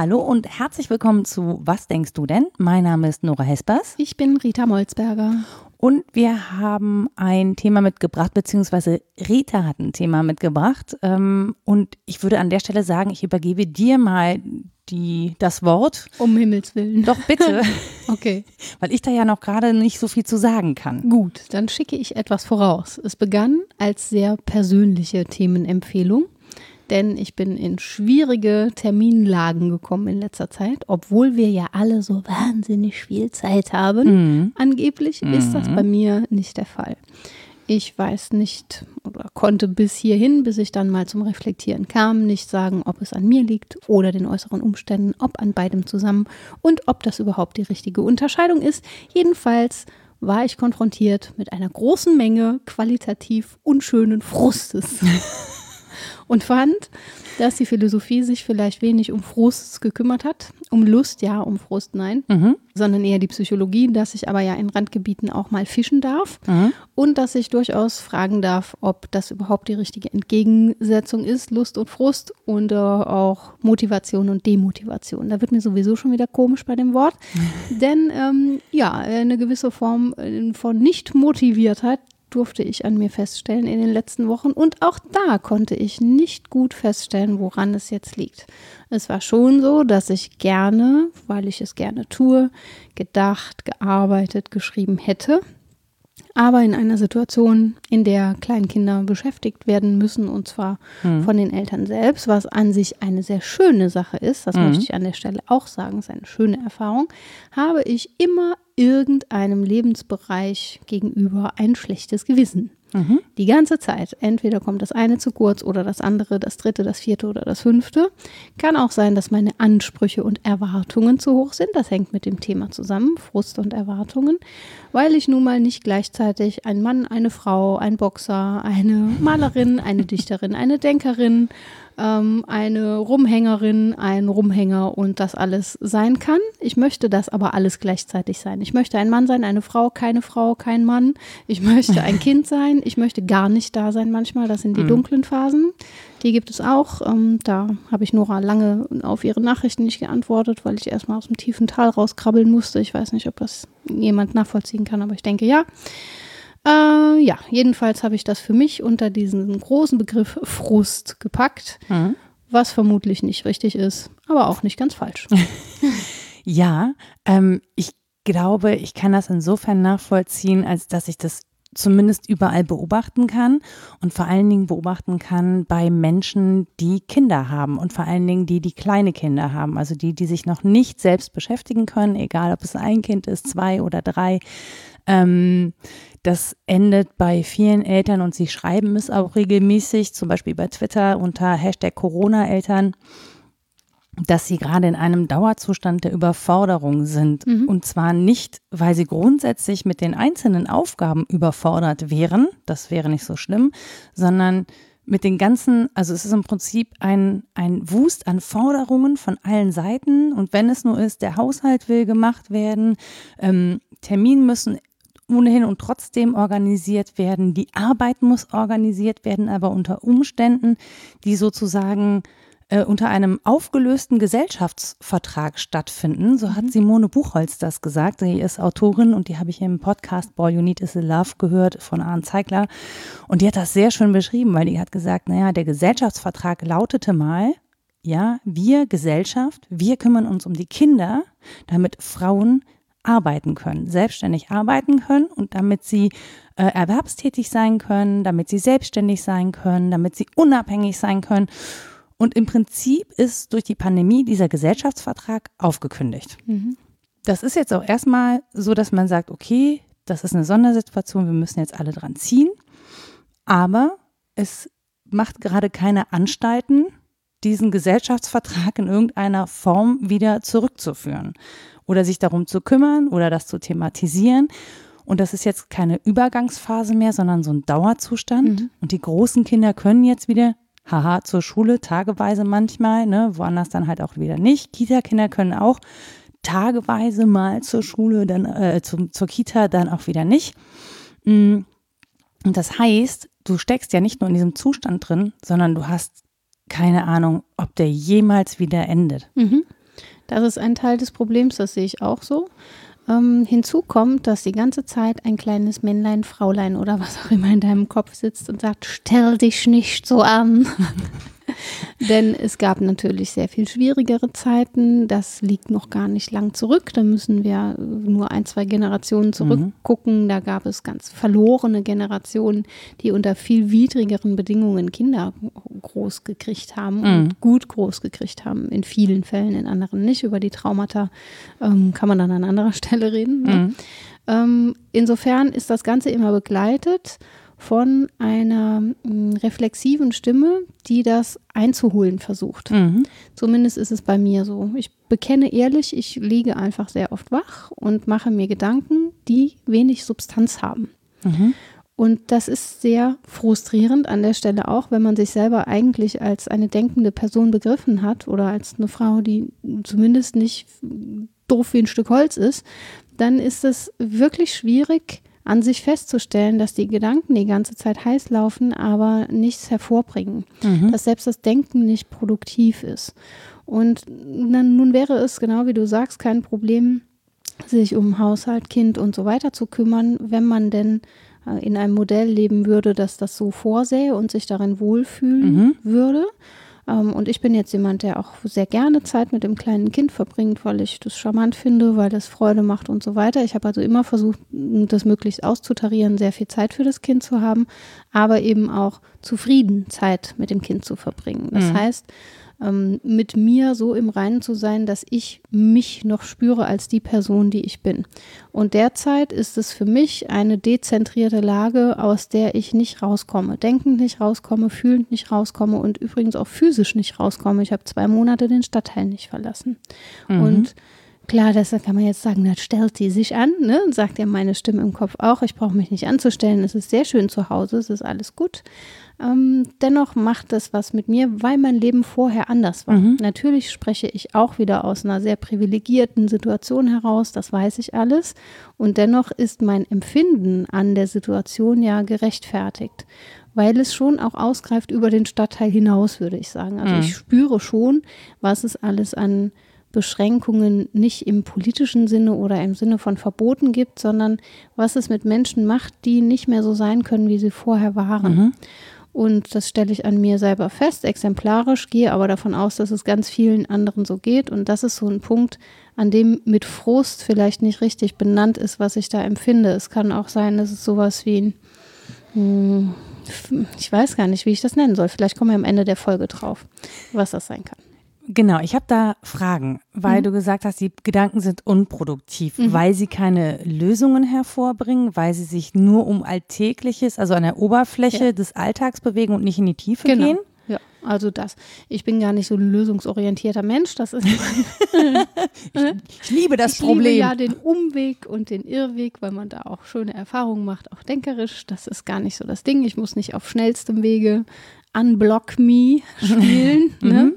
Hallo und herzlich willkommen zu Was denkst du denn? Mein Name ist Nora Hespers. Ich bin Rita Molzberger. Und wir haben ein Thema mitgebracht, beziehungsweise Rita hat ein Thema mitgebracht. Ähm, und ich würde an der Stelle sagen, ich übergebe dir mal die, das Wort. Um Himmels Willen. Doch bitte. okay. Weil ich da ja noch gerade nicht so viel zu sagen kann. Gut, dann schicke ich etwas voraus. Es begann als sehr persönliche Themenempfehlung denn ich bin in schwierige Terminlagen gekommen in letzter Zeit, obwohl wir ja alle so wahnsinnig viel Zeit haben. Mhm. Angeblich mhm. ist das bei mir nicht der Fall. Ich weiß nicht oder konnte bis hierhin, bis ich dann mal zum Reflektieren kam, nicht sagen, ob es an mir liegt oder den äußeren Umständen, ob an beidem zusammen und ob das überhaupt die richtige Unterscheidung ist. Jedenfalls war ich konfrontiert mit einer großen Menge qualitativ unschönen Frustes. und fand, dass die Philosophie sich vielleicht wenig um Frust gekümmert hat. Um Lust, ja, um Frust, nein. Mhm. Sondern eher die Psychologie, dass ich aber ja in Randgebieten auch mal fischen darf. Mhm. Und dass ich durchaus fragen darf, ob das überhaupt die richtige Entgegensetzung ist, Lust und Frust und äh, auch Motivation und Demotivation. Da wird mir sowieso schon wieder komisch bei dem Wort. Denn ähm, ja, eine gewisse Form äh, von Nicht-Motiviertheit durfte ich an mir feststellen in den letzten Wochen. Und auch da konnte ich nicht gut feststellen, woran es jetzt liegt. Es war schon so, dass ich gerne, weil ich es gerne tue, gedacht, gearbeitet, geschrieben hätte. Aber in einer Situation, in der Kleinkinder beschäftigt werden müssen, und zwar mhm. von den Eltern selbst, was an sich eine sehr schöne Sache ist, das mhm. möchte ich an der Stelle auch sagen, ist eine schöne Erfahrung, habe ich immer irgendeinem Lebensbereich gegenüber ein schlechtes Gewissen. Mhm. Die ganze Zeit. Entweder kommt das eine zu kurz oder das andere, das dritte, das vierte oder das fünfte. Kann auch sein, dass meine Ansprüche und Erwartungen zu hoch sind. Das hängt mit dem Thema zusammen, Frust und Erwartungen, weil ich nun mal nicht gleichzeitig ein Mann, eine Frau, ein Boxer, eine Malerin, eine Dichterin, eine Denkerin, ähm, eine Rumhängerin, ein Rumhänger und das alles sein kann. Ich möchte das aber alles gleichzeitig sein. Ich möchte ein Mann sein, eine Frau, keine Frau, kein Mann. Ich möchte ein Kind sein. Ich möchte gar nicht da sein manchmal. Das sind die mhm. dunklen Phasen. Die gibt es auch. Ähm, da habe ich Nora lange auf ihre Nachrichten nicht geantwortet, weil ich erstmal aus dem tiefen Tal rauskrabbeln musste. Ich weiß nicht, ob das jemand nachvollziehen kann, aber ich denke ja. Äh, ja, jedenfalls habe ich das für mich unter diesen großen Begriff Frust gepackt, mhm. was vermutlich nicht richtig ist, aber auch nicht ganz falsch. ja, ähm, ich glaube, ich kann das insofern nachvollziehen, als dass ich das zumindest überall beobachten kann und vor allen Dingen beobachten kann bei Menschen, die Kinder haben und vor allen Dingen die, die kleine Kinder haben, also die, die sich noch nicht selbst beschäftigen können, egal ob es ein Kind ist, zwei oder drei. Ähm, das endet bei vielen Eltern und sie schreiben es auch regelmäßig, zum Beispiel bei Twitter unter Hashtag Corona-Eltern, dass sie gerade in einem Dauerzustand der Überforderung sind. Mhm. Und zwar nicht, weil sie grundsätzlich mit den einzelnen Aufgaben überfordert wären, das wäre nicht so schlimm, sondern mit den ganzen, also es ist im Prinzip ein, ein Wust an Forderungen von allen Seiten. Und wenn es nur ist, der Haushalt will gemacht werden, ähm, Termin müssen ohnehin und trotzdem organisiert werden. Die Arbeit muss organisiert werden, aber unter Umständen, die sozusagen äh, unter einem aufgelösten Gesellschaftsvertrag stattfinden. So hat mhm. Simone Buchholz das gesagt. Sie ist Autorin und die habe ich im Podcast Boy You Need Is a Love gehört von Arne Zeigler. Und die hat das sehr schön beschrieben, weil die hat gesagt, naja, der Gesellschaftsvertrag lautete mal, ja, wir Gesellschaft, wir kümmern uns um die Kinder, damit Frauen arbeiten können, selbstständig arbeiten können und damit sie äh, erwerbstätig sein können, damit sie selbstständig sein können, damit sie unabhängig sein können. Und im Prinzip ist durch die Pandemie dieser Gesellschaftsvertrag aufgekündigt. Mhm. Das ist jetzt auch erstmal so, dass man sagt, okay, das ist eine Sondersituation, wir müssen jetzt alle dran ziehen. Aber es macht gerade keine Anstalten, diesen Gesellschaftsvertrag in irgendeiner Form wieder zurückzuführen oder sich darum zu kümmern oder das zu thematisieren. Und das ist jetzt keine Übergangsphase mehr, sondern so ein Dauerzustand. Mhm. Und die großen Kinder können jetzt wieder, haha, zur Schule, tageweise manchmal, ne, woanders dann halt auch wieder nicht. Kita-Kinder können auch tageweise mal zur Schule, dann äh, zum, zur Kita, dann auch wieder nicht. Mm. Und das heißt, du steckst ja nicht nur in diesem Zustand drin, sondern du hast keine Ahnung, ob der jemals wieder endet. Mhm. Das ist ein Teil des Problems, das sehe ich auch so. Ähm, hinzu kommt, dass die ganze Zeit ein kleines Männlein, Fraulein oder was auch immer in deinem Kopf sitzt und sagt, stell dich nicht so an. Denn es gab natürlich sehr viel schwierigere Zeiten. Das liegt noch gar nicht lang zurück. Da müssen wir nur ein, zwei Generationen zurückgucken. Mhm. Da gab es ganz verlorene Generationen, die unter viel widrigeren Bedingungen Kinder groß gekriegt haben mhm. und gut groß gekriegt haben. In vielen Fällen, in anderen nicht. Über die Traumata ähm, kann man dann an anderer Stelle reden. Ne? Mhm. Ähm, insofern ist das Ganze immer begleitet von einer mh, mm, reflexiven Stimme, die das einzuholen versucht. Mhm. Zumindest ist es bei mir so. Ich bekenne ehrlich, ich liege einfach sehr oft wach und mache mir Gedanken, die wenig Substanz haben. Mhm. Und das ist sehr frustrierend an der Stelle auch, wenn man sich selber eigentlich als eine denkende Person begriffen hat oder als eine Frau, die zumindest nicht doof wie ein Stück Holz ist, dann ist es wirklich schwierig, an sich festzustellen, dass die Gedanken die ganze Zeit heiß laufen, aber nichts hervorbringen. Mhm. Dass selbst das Denken nicht produktiv ist. Und dann, nun wäre es, genau wie du sagst, kein Problem, sich um Haushalt, Kind und so weiter zu kümmern, wenn man denn äh, in einem Modell leben würde, das das so vorsähe und sich darin wohlfühlen mhm. würde. Ähm, und ich bin jetzt jemand, der auch sehr gerne Zeit mit dem kleinen Kind verbringt, weil ich das charmant finde, weil das Freude macht und so weiter. Ich habe also immer versucht, das möglichst auszutarieren, sehr viel Zeit für das Kind zu haben, aber eben auch zufrieden Zeit mit dem Kind zu verbringen. Das mhm. heißt, ähm, mit mir so im Reinen zu sein, dass ich mich noch spüre als die Person, die ich bin. Und derzeit ist es für mich eine dezentrierte Lage, aus der ich nicht rauskomme, denkend nicht rauskomme, fühlend nicht rauskomme und übrigens auch physisch nicht rauskomme. Ich habe zwei Monate den Stadtteil nicht verlassen. Mhm. Und Klar, das kann man jetzt sagen, das stellt die sich an, ne? Und sagt ja meine Stimme im Kopf auch, ich brauche mich nicht anzustellen, es ist sehr schön zu Hause, es ist alles gut. Ähm, dennoch macht es was mit mir, weil mein Leben vorher anders war. Mhm. Natürlich spreche ich auch wieder aus einer sehr privilegierten Situation heraus, das weiß ich alles. Und dennoch ist mein Empfinden an der Situation ja gerechtfertigt, weil es schon auch ausgreift über den Stadtteil hinaus, würde ich sagen. Also mhm. ich spüre schon, was es alles an Beschränkungen nicht im politischen Sinne oder im Sinne von Verboten gibt, sondern was es mit Menschen macht, die nicht mehr so sein können, wie sie vorher waren. Mhm. Und das stelle ich an mir selber fest, exemplarisch, gehe aber davon aus, dass es ganz vielen anderen so geht. Und das ist so ein Punkt, an dem mit Frust vielleicht nicht richtig benannt ist, was ich da empfinde. Es kann auch sein, dass es sowas wie ein, hm, ich weiß gar nicht, wie ich das nennen soll. Vielleicht kommen wir am Ende der Folge drauf, was das sein kann. Genau, ich habe da Fragen, weil mhm. du gesagt hast, die Gedanken sind unproduktiv, mhm. weil sie keine Lösungen hervorbringen, weil sie sich nur um Alltägliches, also an der Oberfläche ja. des Alltags bewegen und nicht in die Tiefe genau. gehen. Ja, also das. Ich bin gar nicht so ein lösungsorientierter Mensch. Das ist. ich, ich, liebe das ich Problem. Liebe ja den Umweg und den Irrweg, weil man da auch schöne Erfahrungen macht, auch denkerisch. Das ist gar nicht so das Ding. Ich muss nicht auf schnellstem Wege Unblock Me spielen ne? Mhm.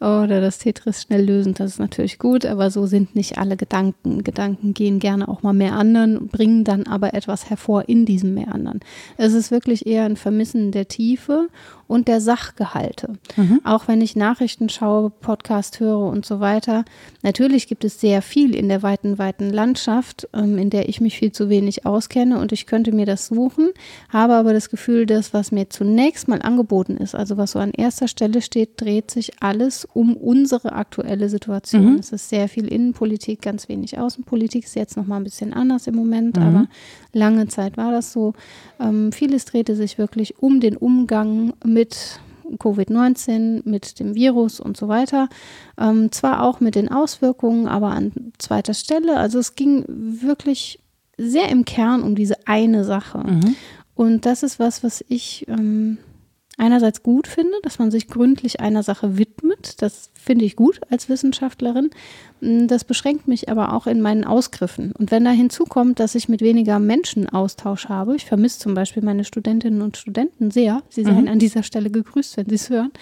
oder das Tetris schnell lösen, das ist natürlich gut, aber so sind nicht alle Gedanken. Gedanken gehen gerne auch mal mehr anderen, bringen dann aber etwas hervor in diesem mehr anderen. Es ist wirklich eher ein Vermissen der Tiefe und der Sachgehalte. Mhm. Auch wenn ich Nachrichten schaue, Podcast höre und so weiter. Natürlich gibt es sehr viel in der weiten, weiten Landschaft, ähm, in der ich mich viel zu wenig auskenne und ich könnte mir das suchen, habe aber das Gefühl, dass was mir zunächst mal angeboten ist, also was so an erster Stelle steht, dreht sich alles um unsere aktuelle Situation. Mhm. Es ist sehr viel Innenpolitik, ganz wenig Außenpolitik, ist jetzt nochmal ein bisschen anders im Moment, mhm. aber lange Zeit war das so. Ähm, vieles drehte sich wirklich um den Umgang mit Covid-19, mit dem Virus und so weiter. Ähm, zwar auch mit den Auswirkungen, aber an zweiter Stelle. Also es ging wirklich sehr im Kern um diese eine Sache. Mhm. Und das ist was, was ich ähm, einerseits gut finde, dass man sich gründlich einer Sache widmet. Das finde ich gut als Wissenschaftlerin. Mm, das beschränkt mich aber auch in meinen Ausgriffen. Und wenn da hinzukommt, dass ich mit weniger Menschen Austausch habe, ich vermisse zum Beispiel meine Studentinnen und Studenten sehr, sie seien mhm. an dieser Stelle gegrüßt, wenn sie es hören,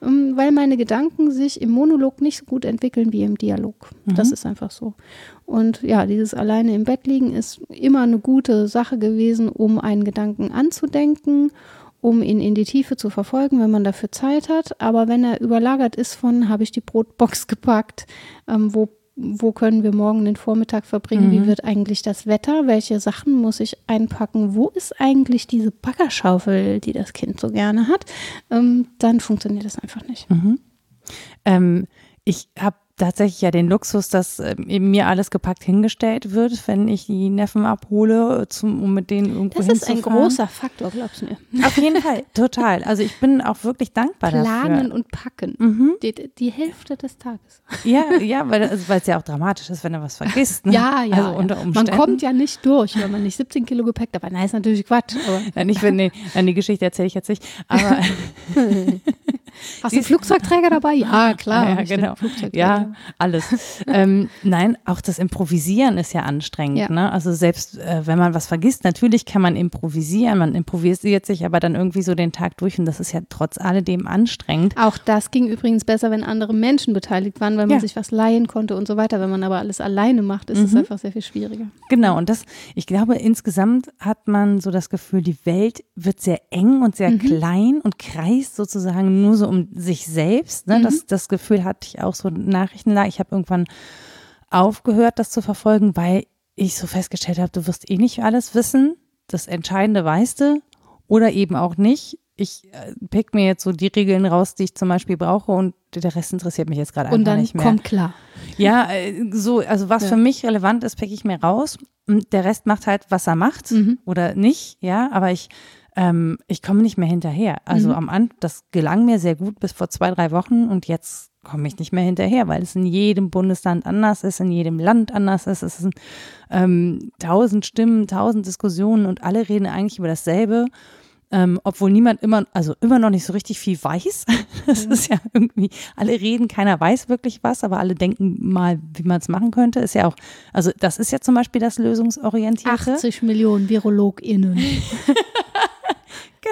mm, weil meine Gedanken sich im Monolog nicht so gut entwickeln wie im Dialog. Mhm. Das ist einfach so. Und ja, dieses alleine im Bett liegen ist immer eine gute Sache gewesen, um einen Gedanken anzudenken um ihn in die Tiefe zu verfolgen, wenn man dafür Zeit hat. Aber wenn er überlagert ist von, habe ich die Brotbox gepackt, ähm, wo, wo können wir morgen den Vormittag verbringen, mhm. wie wird eigentlich das Wetter, welche Sachen muss ich einpacken, wo ist eigentlich diese Baggerschaufel, die das Kind so gerne hat, ähm, dann funktioniert das einfach nicht. Mhm. Ähm, ich habe tatsächlich ja den Luxus, dass äh, eben mir alles gepackt hingestellt wird, wenn ich die Neffen abhole, zum, um mit denen irgendwo Das ist ein großer Faktor, glaubst du mir. Auf jeden Fall, total. Also ich bin auch wirklich dankbar Planen dafür. Planen und packen. Mhm. Die, die, Hälfte des Tages. Ja, ja, weil also, es ja auch dramatisch ist, wenn er was vergisst. Ne? Ja, ja. Also unter Umständen. Man kommt ja nicht durch, wenn man nicht 17 Kilo Gepäck dabei. Nein, ist natürlich Quatsch. Aber. Ja, nicht, wenn, nee, die Geschichte erzähle ich jetzt nicht. Aber Hast du einen Flugzeugträger dabei? Ja, klar. Ja, genau. Ja, alles. ähm, nein, auch das Improvisieren ist ja anstrengend. Ja. Ne? Also selbst äh, wenn man was vergisst, natürlich kann man improvisieren. Man improvisiert sich aber dann irgendwie so den Tag durch und das ist ja trotz alledem anstrengend. Auch das ging übrigens besser, wenn andere Menschen beteiligt waren, weil man ja. sich was leihen konnte und so weiter. Wenn man aber alles alleine macht, ist es mhm. einfach sehr viel schwieriger. Genau. Und das, ich glaube, insgesamt hat man so das Gefühl, die Welt wird sehr eng und sehr mhm. klein und kreist sozusagen nur so um sich selbst. Ne? Mhm. Das, das Gefühl hatte ich auch so nachrichtenlang. Ich habe irgendwann aufgehört, das zu verfolgen, weil ich so festgestellt habe, du wirst eh nicht alles wissen. Das Entscheidende weißt du oder eben auch nicht. Ich äh, pick mir jetzt so die Regeln raus, die ich zum Beispiel brauche und der Rest interessiert mich jetzt gerade einfach nicht mehr. Und dann kommt klar. Ja, äh, so, also was ja. für mich relevant ist, pick ich mir raus. Und der Rest macht halt, was er macht mhm. oder nicht, ja, aber ich ähm, ich komme nicht mehr hinterher. Also mhm. am Anfang, das gelang mir sehr gut bis vor zwei, drei Wochen und jetzt komme ich nicht mehr hinterher, weil es in jedem Bundesland anders ist, in jedem Land anders ist. Es sind ähm, tausend Stimmen, tausend Diskussionen und alle reden eigentlich über dasselbe. Ähm, obwohl niemand immer, also immer noch nicht so richtig viel weiß. Das ja. ist ja irgendwie, alle reden, keiner weiß wirklich was, aber alle denken mal, wie man es machen könnte. Ist ja auch, also das ist ja zum Beispiel das Lösungsorientierte. 80 Millionen VirologInnen.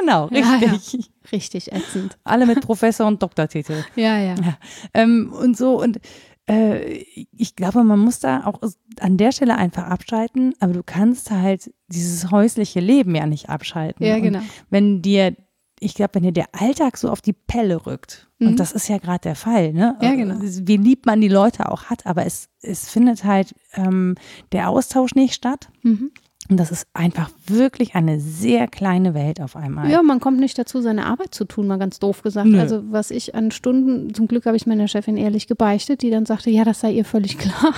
Genau, richtig. Ja, ja. Richtig ätzend. Alle mit Professor und Doktortitel. Ja, ja. ja. Ähm, und so, und äh, ich glaube, man muss da auch an der Stelle einfach abschalten, aber du kannst halt dieses häusliche Leben ja nicht abschalten. Ja, genau. Und wenn dir, ich glaube, wenn dir der Alltag so auf die Pelle rückt, mhm. und das ist ja gerade der Fall, ne? Ja, genau. Wie lieb man die Leute auch hat, aber es, es findet halt ähm, der Austausch nicht statt. Mhm. Und das ist einfach wirklich eine sehr kleine Welt auf einmal. Ja, man kommt nicht dazu, seine Arbeit zu tun, mal ganz doof gesagt. Nö. Also was ich an Stunden, zum Glück habe ich meiner Chefin ehrlich gebeichtet, die dann sagte, ja, das sei ihr völlig klar.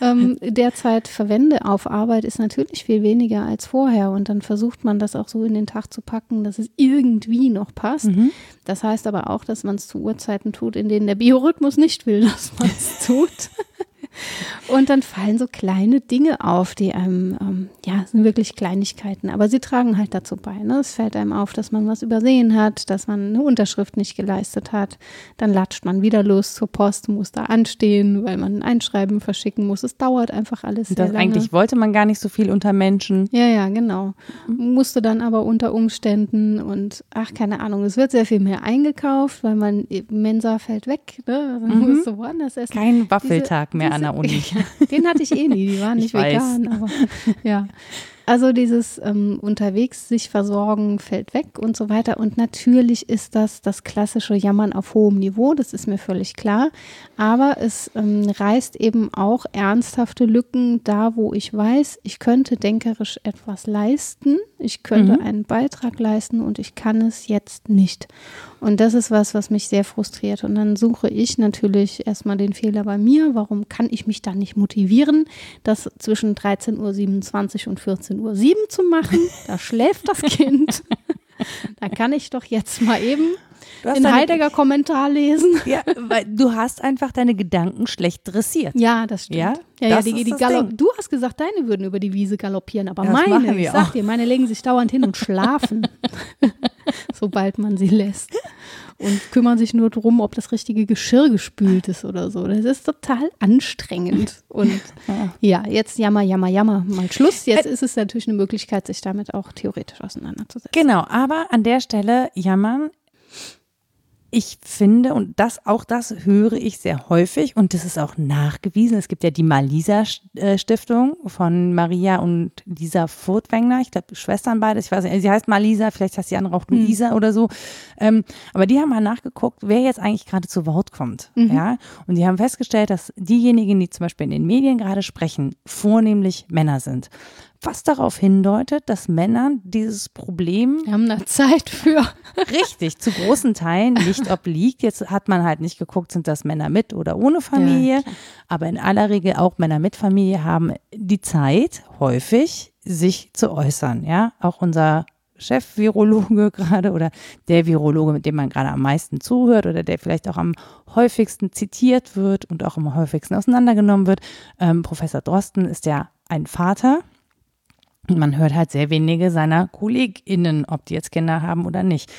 ähm, derzeit verwende auf Arbeit ist natürlich viel weniger als vorher und dann versucht man das auch so in den Tag zu packen, dass es irgendwie noch passt. Mhm. Das heißt aber auch, dass man es zu Uhrzeiten tut, in denen der Biorhythmus nicht will, dass man es tut. Und dann fallen so kleine Dinge auf, die einem, ähm, ja, sind wirklich Kleinigkeiten, aber sie tragen halt dazu bei. Ne? Es fällt einem auf, dass man was übersehen hat, dass man eine Unterschrift nicht geleistet hat. Dann latscht man wieder los zur Post, muss da anstehen, weil man ein Einschreiben verschicken muss. Es dauert einfach alles sehr das, lange. Eigentlich wollte man gar nicht so viel unter Menschen. Ja, ja, genau. Musste dann aber unter Umständen und ach, keine Ahnung, es wird sehr viel mehr eingekauft, weil man, Mensa fällt weg, ne? Man mhm. muss so woanders essen. Kein Waffeltag diese, mehr diese, an der Uni. Den hatte ich eh nie, die waren nicht vegan, aber ja. Also dieses ähm, unterwegs sich versorgen fällt weg und so weiter. Und natürlich ist das das klassische Jammern auf hohem Niveau, das ist mir völlig klar. Aber es ähm, reißt eben auch ernsthafte Lücken da, wo ich weiß, ich könnte denkerisch etwas leisten, ich könnte mhm. einen Beitrag leisten und ich kann es jetzt nicht. Und das ist was, was mich sehr frustriert. Und dann suche ich natürlich erstmal den Fehler bei mir. Warum kann ich mich da nicht motivieren, das zwischen 13.27 Uhr und 14.07 Uhr zu machen? Da schläft das Kind. da kann ich doch jetzt mal eben den Heidegger Kommentar lesen. Ja, weil du hast einfach deine Gedanken schlecht dressiert. Ja, das stimmt. Ja, ja, ja die, die du hast gesagt, deine würden über die Wiese galoppieren, aber das meine, ich sag dir, meine legen sich dauernd hin und schlafen. sobald man sie lässt. Und kümmern sich nur darum, ob das richtige Geschirr gespült ist oder so. Das ist total anstrengend. Und ja, jetzt jammer, jammer, jammer, mal Schluss. Jetzt ist es natürlich eine Möglichkeit, sich damit auch theoretisch auseinanderzusetzen. Genau, aber an der Stelle jammern ich finde, und das, auch das höre ich sehr häufig und das ist auch nachgewiesen. Es gibt ja die Malisa-Stiftung von Maria und Lisa Furtwängler. Ich glaube, Schwestern beide. Ich weiß nicht, sie heißt Malisa, vielleicht heißt die andere auch hm. Luisa mhm. oder so. Ähm, aber die haben mal nachgeguckt, wer jetzt eigentlich gerade zu Wort kommt. Mhm. Ja. Und die haben festgestellt, dass diejenigen, die zum Beispiel in den Medien gerade sprechen, vornehmlich Männer sind was darauf hindeutet, dass Männer dieses Problem. Wir haben da Zeit für. Richtig, zu großen Teilen nicht obliegt. Jetzt hat man halt nicht geguckt, sind das Männer mit oder ohne Familie. Ja, aber in aller Regel auch Männer mit Familie haben die Zeit, häufig sich zu äußern. Ja, auch unser Chef-Virologe gerade oder der Virologe, mit dem man gerade am meisten zuhört oder der vielleicht auch am häufigsten zitiert wird und auch am häufigsten auseinandergenommen wird. Ähm, Professor Drosten ist ja ein Vater man hört halt sehr wenige seiner KollegInnen, ob die jetzt Kinder haben oder nicht.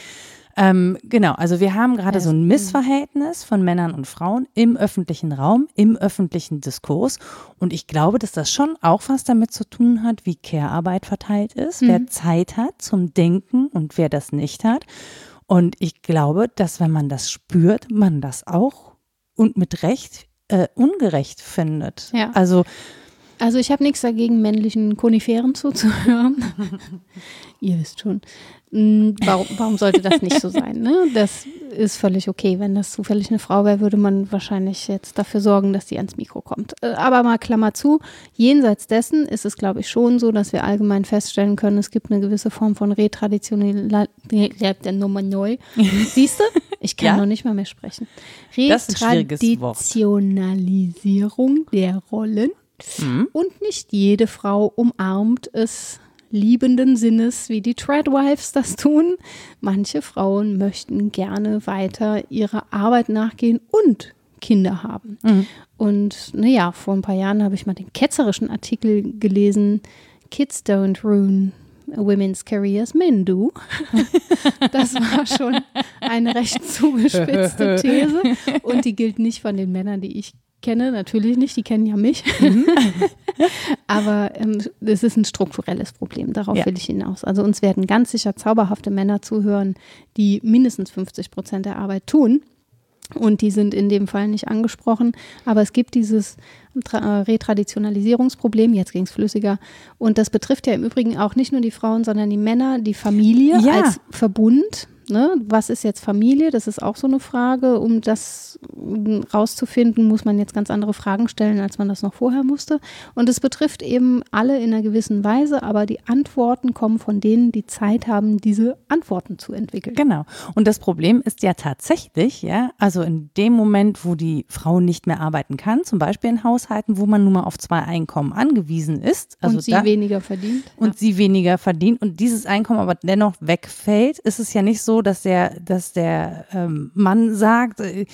Ähm, genau, also wir haben gerade so ein Missverhältnis von Männern und Frauen im öffentlichen Raum, im öffentlichen Diskurs. Und ich glaube, dass das schon auch was damit zu tun hat, wie Care-Arbeit verteilt ist, mhm. wer Zeit hat zum Denken und wer das nicht hat. Und ich glaube, dass wenn man das spürt, man das auch und mit Recht äh, ungerecht findet. Ja. Also also ich habe nichts dagegen, männlichen Koniferen zuzuhören. Ihr wisst schon. Hm, warum, warum sollte das nicht so sein? Ne? Das ist völlig okay. Wenn das zufällig eine Frau wäre, würde man wahrscheinlich jetzt dafür sorgen, dass die ans Mikro kommt. Äh, aber mal Klammer zu, jenseits dessen ist es, glaube ich, schon so, dass wir allgemein feststellen können, es gibt eine gewisse Form von Retraditionalisierung. der Nummer neu. Siehst du? Ich kann ja? noch nicht mal mehr sprechen. Retraditionalisierung der Rollen Mhm. Und nicht jede Frau umarmt es liebenden Sinnes, wie die Treadwives das tun. Manche Frauen möchten gerne weiter ihrer Arbeit nachgehen und Kinder haben. Mhm. Und naja, vor ein paar Jahren habe ich mal den ketzerischen Artikel gelesen, Kids don't ruin Women's Careers, Men do. Das war schon eine recht zugespitzte These und die gilt nicht von den Männern, die ich kenne, natürlich nicht, die kennen ja mich. Mhm. Aber ähm, es ist ein strukturelles Problem, darauf ja. will ich hinaus. Also uns werden ganz sicher zauberhafte Männer zuhören, die mindestens 50 Prozent der Arbeit tun. Und die sind in dem Fall nicht angesprochen. Aber es gibt dieses äh, Retraditionalisierungsproblem, jetzt ging es flüssiger. Und das betrifft ja im Übrigen auch nicht nur die Frauen, sondern die Männer, die Familie ja. als Verbund. Ne? Was ist jetzt Familie? Das ist auch so eine Frage. Um das rauszufinden, muss man jetzt ganz andere Fragen stellen, als man das noch vorher musste. Und es betrifft eben alle in einer gewissen Weise, aber die Antworten kommen von denen, die Zeit haben, diese Antworten zu entwickeln. Genau. Und das Problem ist ja tatsächlich, ja, also in dem Moment, wo die Frau nicht mehr arbeiten kann, zum Beispiel in Haushalten, wo man nun mal auf zwei Einkommen angewiesen ist. Also und sie da, weniger verdient. Und ja. sie weniger verdient und dieses Einkommen aber dennoch wegfällt, ist es ja nicht so, dass der, dass der ähm, Mann sagt, äh,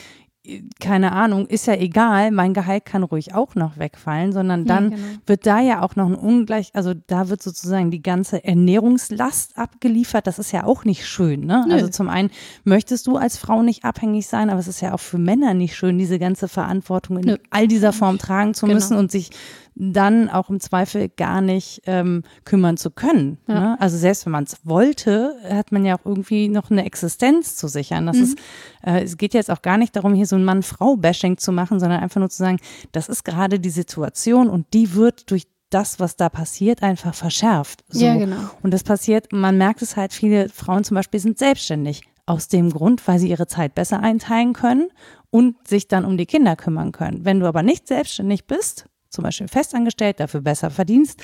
keine Ahnung, ist ja egal, mein Gehalt kann ruhig auch noch wegfallen, sondern dann ja, genau. wird da ja auch noch ein Ungleich, also da wird sozusagen die ganze Ernährungslast abgeliefert. Das ist ja auch nicht schön. Ne? Also zum einen möchtest du als Frau nicht abhängig sein, aber es ist ja auch für Männer nicht schön, diese ganze Verantwortung in Nö. all dieser Form tragen zu genau. müssen und sich dann auch im Zweifel gar nicht ähm, kümmern zu können. Ja. Ne? Also selbst wenn man es wollte, hat man ja auch irgendwie noch eine Existenz zu sichern. Das mhm. ist, äh, es geht jetzt auch gar nicht darum, hier so ein Mann-Frau-Bashing zu machen, sondern einfach nur zu sagen, das ist gerade die Situation und die wird durch das, was da passiert, einfach verschärft. So. Ja, genau. Und das passiert, man merkt es halt, viele Frauen zum Beispiel sind selbstständig. Aus dem Grund, weil sie ihre Zeit besser einteilen können und sich dann um die Kinder kümmern können. Wenn du aber nicht selbstständig bist, zum Beispiel festangestellt, dafür besser verdienst,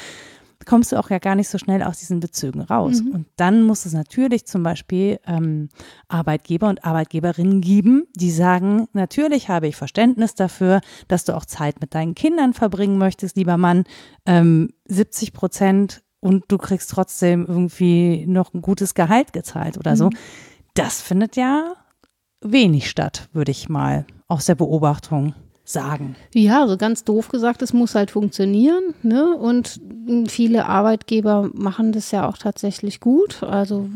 kommst du auch ja gar nicht so schnell aus diesen Bezügen raus. Mhm. Und dann muss es natürlich zum Beispiel ähm, Arbeitgeber und Arbeitgeberinnen geben, die sagen, natürlich habe ich Verständnis dafür, dass du auch Zeit mit deinen Kindern verbringen möchtest, lieber Mann, ähm, 70 Prozent und du kriegst trotzdem irgendwie noch ein gutes Gehalt gezahlt oder so. Mhm. Das findet ja wenig statt, würde ich mal aus der Beobachtung sagen. Ja, so ganz doof gesagt, es muss halt funktionieren. Ne? Und viele Arbeitgeber machen das ja auch tatsächlich gut. Also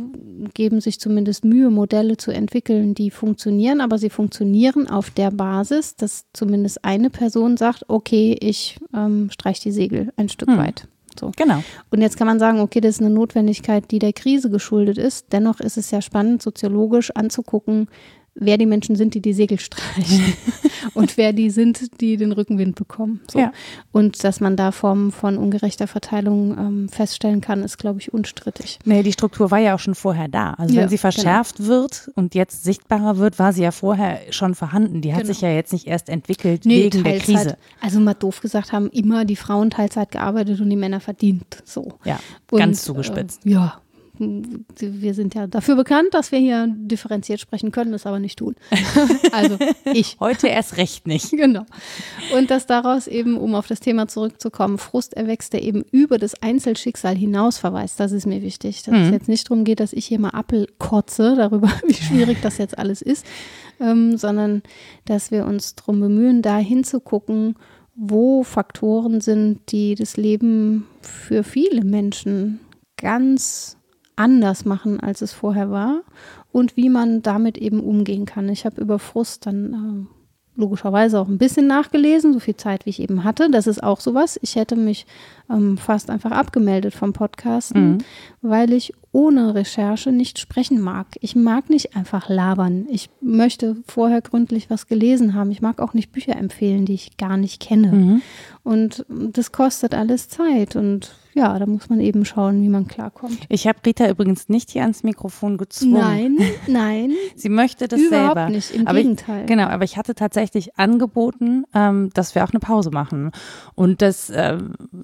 geben sich zumindest Mühe, Modelle zu entwickeln, die funktionieren. Aber sie funktionieren auf der Basis, dass zumindest eine Person sagt, okay, ich ähm, streich die Segel ein Stück hm. weit. So. Genau. Und jetzt kann man sagen, okay, das ist eine Notwendigkeit, die der Krise geschuldet ist. Dennoch ist es ja spannend, soziologisch anzugucken, wer die Menschen sind, die die Segel streichen und wer die sind, die den Rückenwind bekommen. So. Ja. Und dass man da Formen von ungerechter Verteilung ähm, feststellen kann, ist, glaube ich, unstrittig. Nee, die Struktur war ja auch schon vorher da. Also ja, wenn sie verschärft genau. wird und jetzt sichtbarer wird, war sie ja vorher schon vorhanden. Die hat genau. sich ja jetzt nicht erst entwickelt nee, wegen Teilzeit. der Krise. Also mal doof gesagt, haben immer die Frauen Teilzeit gearbeitet und die Männer verdient. So. Ja, und, ganz zugespitzt. Äh, ja, wir sind ja dafür bekannt, dass wir hier differenziert sprechen können, das aber nicht tun. also ich. Heute erst recht nicht. Genau. Und dass daraus eben, um auf das Thema zurückzukommen, Frust erwächst, der eben über das Einzelschicksal hinaus verweist. Das ist mir wichtig. Dass mhm. es jetzt nicht darum geht, dass ich hier mal Appel kotze darüber, wie schwierig das jetzt alles ist, ähm, sondern dass wir uns darum bemühen, da hinzugucken, wo Faktoren sind, die das Leben für viele Menschen ganz anders machen, als es vorher war und wie man damit eben umgehen kann. Ich habe über Frust dann äh, logischerweise auch ein bisschen nachgelesen, so viel Zeit, wie ich eben hatte. Das ist auch sowas. Ich hätte mich ähm, fast einfach abgemeldet vom Podcasten, mhm. weil ich ohne Recherche nicht sprechen mag. Ich mag nicht einfach labern. Ich möchte vorher gründlich was gelesen haben. Ich mag auch nicht Bücher empfehlen, die ich gar nicht kenne. Mhm. Und das kostet alles Zeit und ja, da muss man eben schauen, wie man klarkommt. Ich habe Rita übrigens nicht hier ans Mikrofon gezwungen. Nein, nein. Sie möchte das Überhaupt selber. nicht, im aber Gegenteil. Ich, genau, aber ich hatte tatsächlich angeboten, ähm, dass wir auch eine Pause machen. Und das, äh,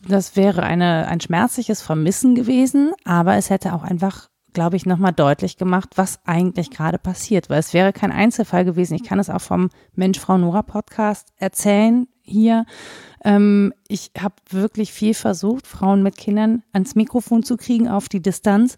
das wäre eine, ein schmerzliches Vermissen gewesen, aber es hätte auch einfach glaube ich, nochmal deutlich gemacht, was eigentlich gerade passiert, weil es wäre kein Einzelfall gewesen. Ich kann es auch vom Mensch Frau Nora Podcast erzählen hier. Ähm, ich habe wirklich viel versucht, Frauen mit Kindern ans Mikrofon zu kriegen auf die Distanz.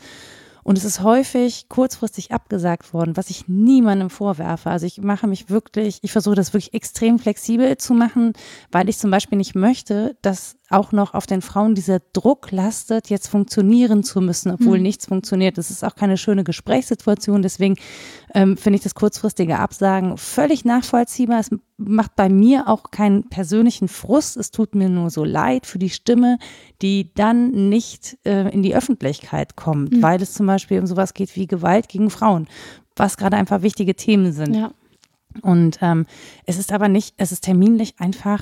Und es ist häufig kurzfristig abgesagt worden, was ich niemandem vorwerfe. Also ich mache mich wirklich, ich versuche das wirklich extrem flexibel zu machen, weil ich zum Beispiel nicht möchte, dass auch noch auf den Frauen dieser Druck lastet, jetzt funktionieren zu müssen, obwohl mhm. nichts funktioniert. Das ist auch keine schöne Gesprächssituation. Deswegen ähm, finde ich das kurzfristige Absagen völlig nachvollziehbar. Es macht bei mir auch keinen persönlichen Frust. Es tut mir nur so leid für die Stimme, die dann nicht äh, in die Öffentlichkeit kommt, mhm. weil es zum Beispiel um sowas geht wie Gewalt gegen Frauen, was gerade einfach wichtige Themen sind. Ja. Und ähm, es ist aber nicht, es ist terminlich einfach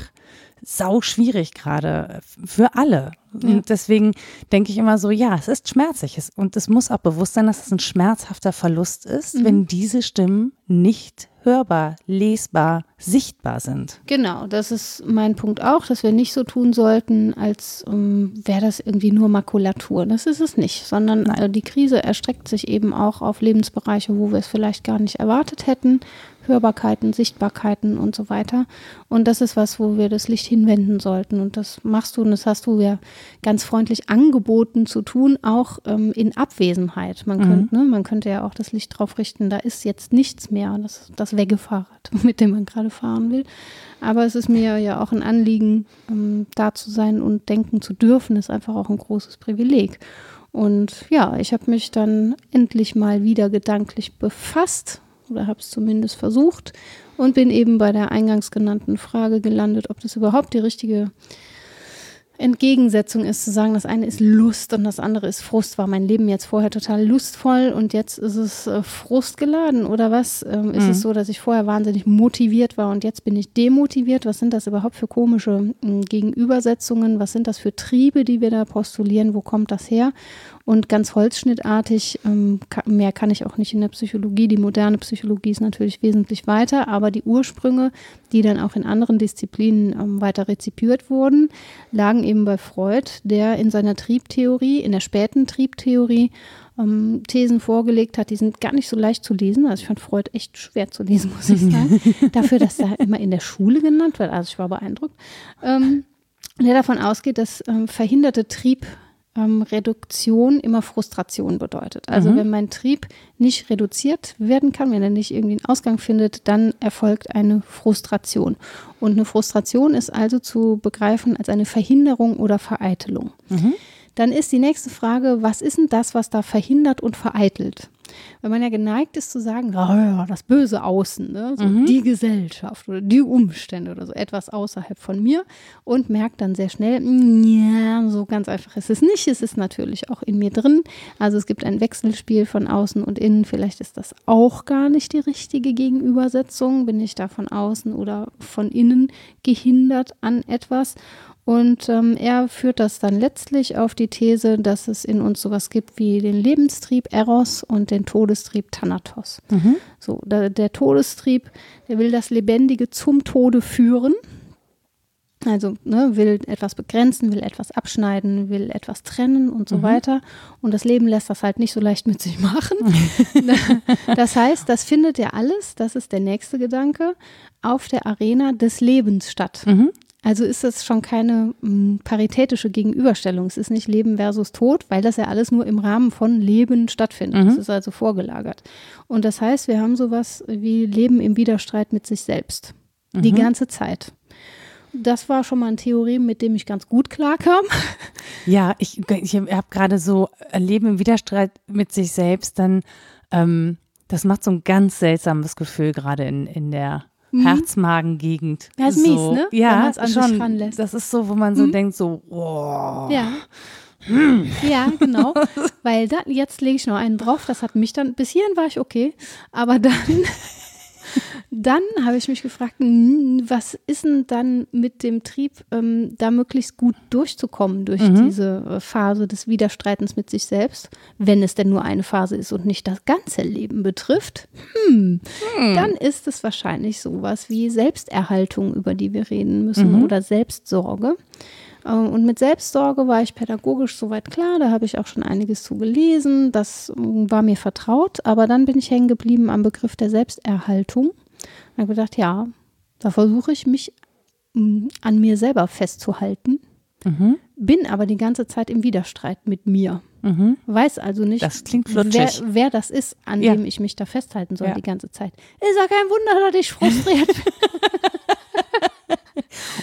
sau schwierig gerade für alle. Ja. Und deswegen denke ich immer so, ja, es ist schmerzlich und es muss auch bewusst sein, dass es ein schmerzhafter Verlust ist, mhm. wenn diese Stimmen nicht hörbar, lesbar, sichtbar sind. Genau, das ist mein Punkt auch, dass wir nicht so tun sollten, als um, ähm, wäre das irgendwie nur Makulatur. Das ist es nicht, sondern äh, die Krise erstreckt sich eben auch auf Lebensbereiche, wo wir es vielleicht gar nicht erwartet hätten. Hörbarkeiten, Sichtbarkeiten und so weiter. Und das ist was, wo wir das Licht hinwenden sollten. Und das machst du und das hast du ja ganz freundlich angeboten zu tun, auch ähm, in Abwesenheit. Man, mhm. könnte, ne, man könnte ja auch das Licht drauf richten, da ist jetzt nichts mehr, das, das Weggefahrrad, mit dem man gerade fahren will. Aber es ist mir ja auch ein Anliegen, ähm, da zu sein und denken zu dürfen, ist einfach auch ein großes Privileg. Und ja, ich habe mich dann endlich mal wieder gedanklich befasst oder habe es zumindest versucht und bin eben bei der eingangs genannten Frage gelandet, ob das überhaupt die richtige Entgegensetzung ist, zu sagen, das eine ist Lust und das andere ist Frust. War mein Leben jetzt vorher total lustvoll und jetzt ist es äh, frustgeladen oder was? Ähm, ist mhm. es so, dass ich vorher wahnsinnig motiviert war und jetzt bin ich demotiviert? Was sind das überhaupt für komische äh, Gegenübersetzungen? Was sind das für Triebe, die wir da postulieren? Wo kommt das her? Und ganz holzschnittartig, ähm, mehr kann ich auch nicht in der Psychologie. Die moderne Psychologie ist natürlich wesentlich weiter, aber die Ursprünge, die dann auch in anderen Disziplinen ähm, weiter rezipiert wurden, lagen eben bei Freud, der in seiner Triebtheorie, in der späten Triebtheorie, ähm, Thesen vorgelegt hat, die sind gar nicht so leicht zu lesen. Also ich fand Freud echt schwer zu lesen, muss ich sagen. Dafür, dass er immer in der Schule genannt wird. Also ich war beeindruckt. Ähm, der davon ausgeht, dass ähm, verhinderte Trieb ähm, Reduktion immer Frustration bedeutet. Also Mhm. wenn mein Trieb nicht reduziert werden kann, wenn er nicht irgendwie einen Ausgang findet, dann erfolgt eine Frustration. Und eine Frustration ist also zu begreifen als eine Verhinderung oder Vereitelung. Mhm. Dann ist die nächste Frage, was ist denn das, was da verhindert und vereitelt? Wenn man ja geneigt ist zu sagen, "Ah ja, das böse Außen, ne? so Mhm. die Gesellschaft oder die Umstände oder so etwas außerhalb von mir und merkt dann sehr schnell, "Mm, ja, so ganz einfach ist es nicht. Es ist natürlich auch in mir drin. Also es gibt ein Wechselspiel von außen und innen. Vielleicht ist das auch gar nicht die richtige Gegenübersetzung. Bin ich da von außen oder von innen gehindert an etwas? Und ähm, er führt das dann letztlich auf die These, dass es in uns sowas gibt wie den Lebenstrieb Eros und den Todestrieb Thanatos. Mhm. So, da, der Todestrieb, der will das Lebendige zum Tode führen. Also ne, will etwas begrenzen, will etwas abschneiden, will etwas trennen und so Mhm. weiter. Und das Leben lässt das halt nicht so leicht mit sich machen. das heißt, das findet ja alles, das ist der nächste Gedanke, auf der Arena des Lebens statt. Mhm. Also ist das schon keine mh, paritätische Gegenüberstellung. Es ist nicht Leben versus Tod, weil das ja alles nur im Rahmen von Leben stattfindet. Mhm. Es ist also vorgelagert. Und das heißt, wir haben sowas wie Leben im Widerstreit mit sich selbst. Die Mhm. ganze Zeit. Das war schon mal ein Theorem, mit dem ich ganz gut klarkam. Ja, ich, ich habe gerade so ein Leben im Widerstreit mit sich selbst, dann, ähm, das macht so ein ganz seltsames Gefühl gerade in, in der Herzmagengegend. Mhm. Ja, ist so, mies, ne? Ja, schon. Das ist so, wo man so Mhm. denkt, so, oh. Ja. Ja, genau. Weil da, jetzt lege ich noch einen drauf. Das hat mich dann, bis hierhin war ich okay. Aber dann, dann habe ich mich gefragt, hm, was ist denn dann mit dem Trieb, ähm, da möglichst gut durchzukommen durch Mhm. diese äh, Phase des Widerstreitens mit sich selbst, wenn es denn nur eine Phase ist und nicht das ganze Leben betrifft? Hm, dann ist es wahrscheinlich sowas wie Selbsterhaltung, über die wir reden müssen, Mhm. oder Selbstsorge. Äh, Und mit Selbstsorge war ich pädagogisch soweit klar, da habe ich auch schon einiges zu gelesen, das mm, war mir vertraut, aber dann bin ich hängen geblieben am Begriff der Selbsterhaltung. Und habe gedacht, ja, da versuche ich mich mm, an mir selber festzuhalten, Mhm. bin aber die ganze Zeit im Widerstreit mit mir. Mhm. Weiß also nicht, Das wer, wer das ist, an Ja. dem ich mich da festhalten soll Ja. die ganze Zeit. Ist ja kein Wunder, dass ich frustriert bin.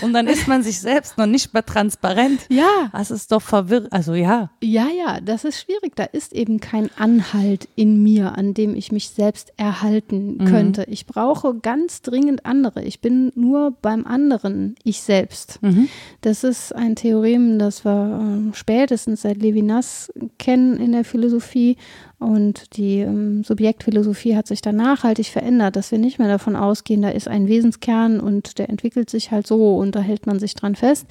Und dann ist man sich selbst noch nicht mal transparent. ja, Das ist doch verwirrend. Also ja. Ja, ja, das ist schwierig. Da ist eben kein Anhalt in mir, an dem ich mich selbst erhalten Mhm. könnte. Ich brauche ganz dringend andere. Ich bin nur beim anderen ich selbst. Mhm. Das ist ein Theorem, das wir ähm, spätestens seit Levinas kennen in der Philosophie. Und die ähm, Subjektphilosophie hat sich da nachhaltig verändert, dass wir nicht mehr davon ausgehen, da ist ein Wesenskern und der entwickelt sich halt so und da hält man sich dran fest,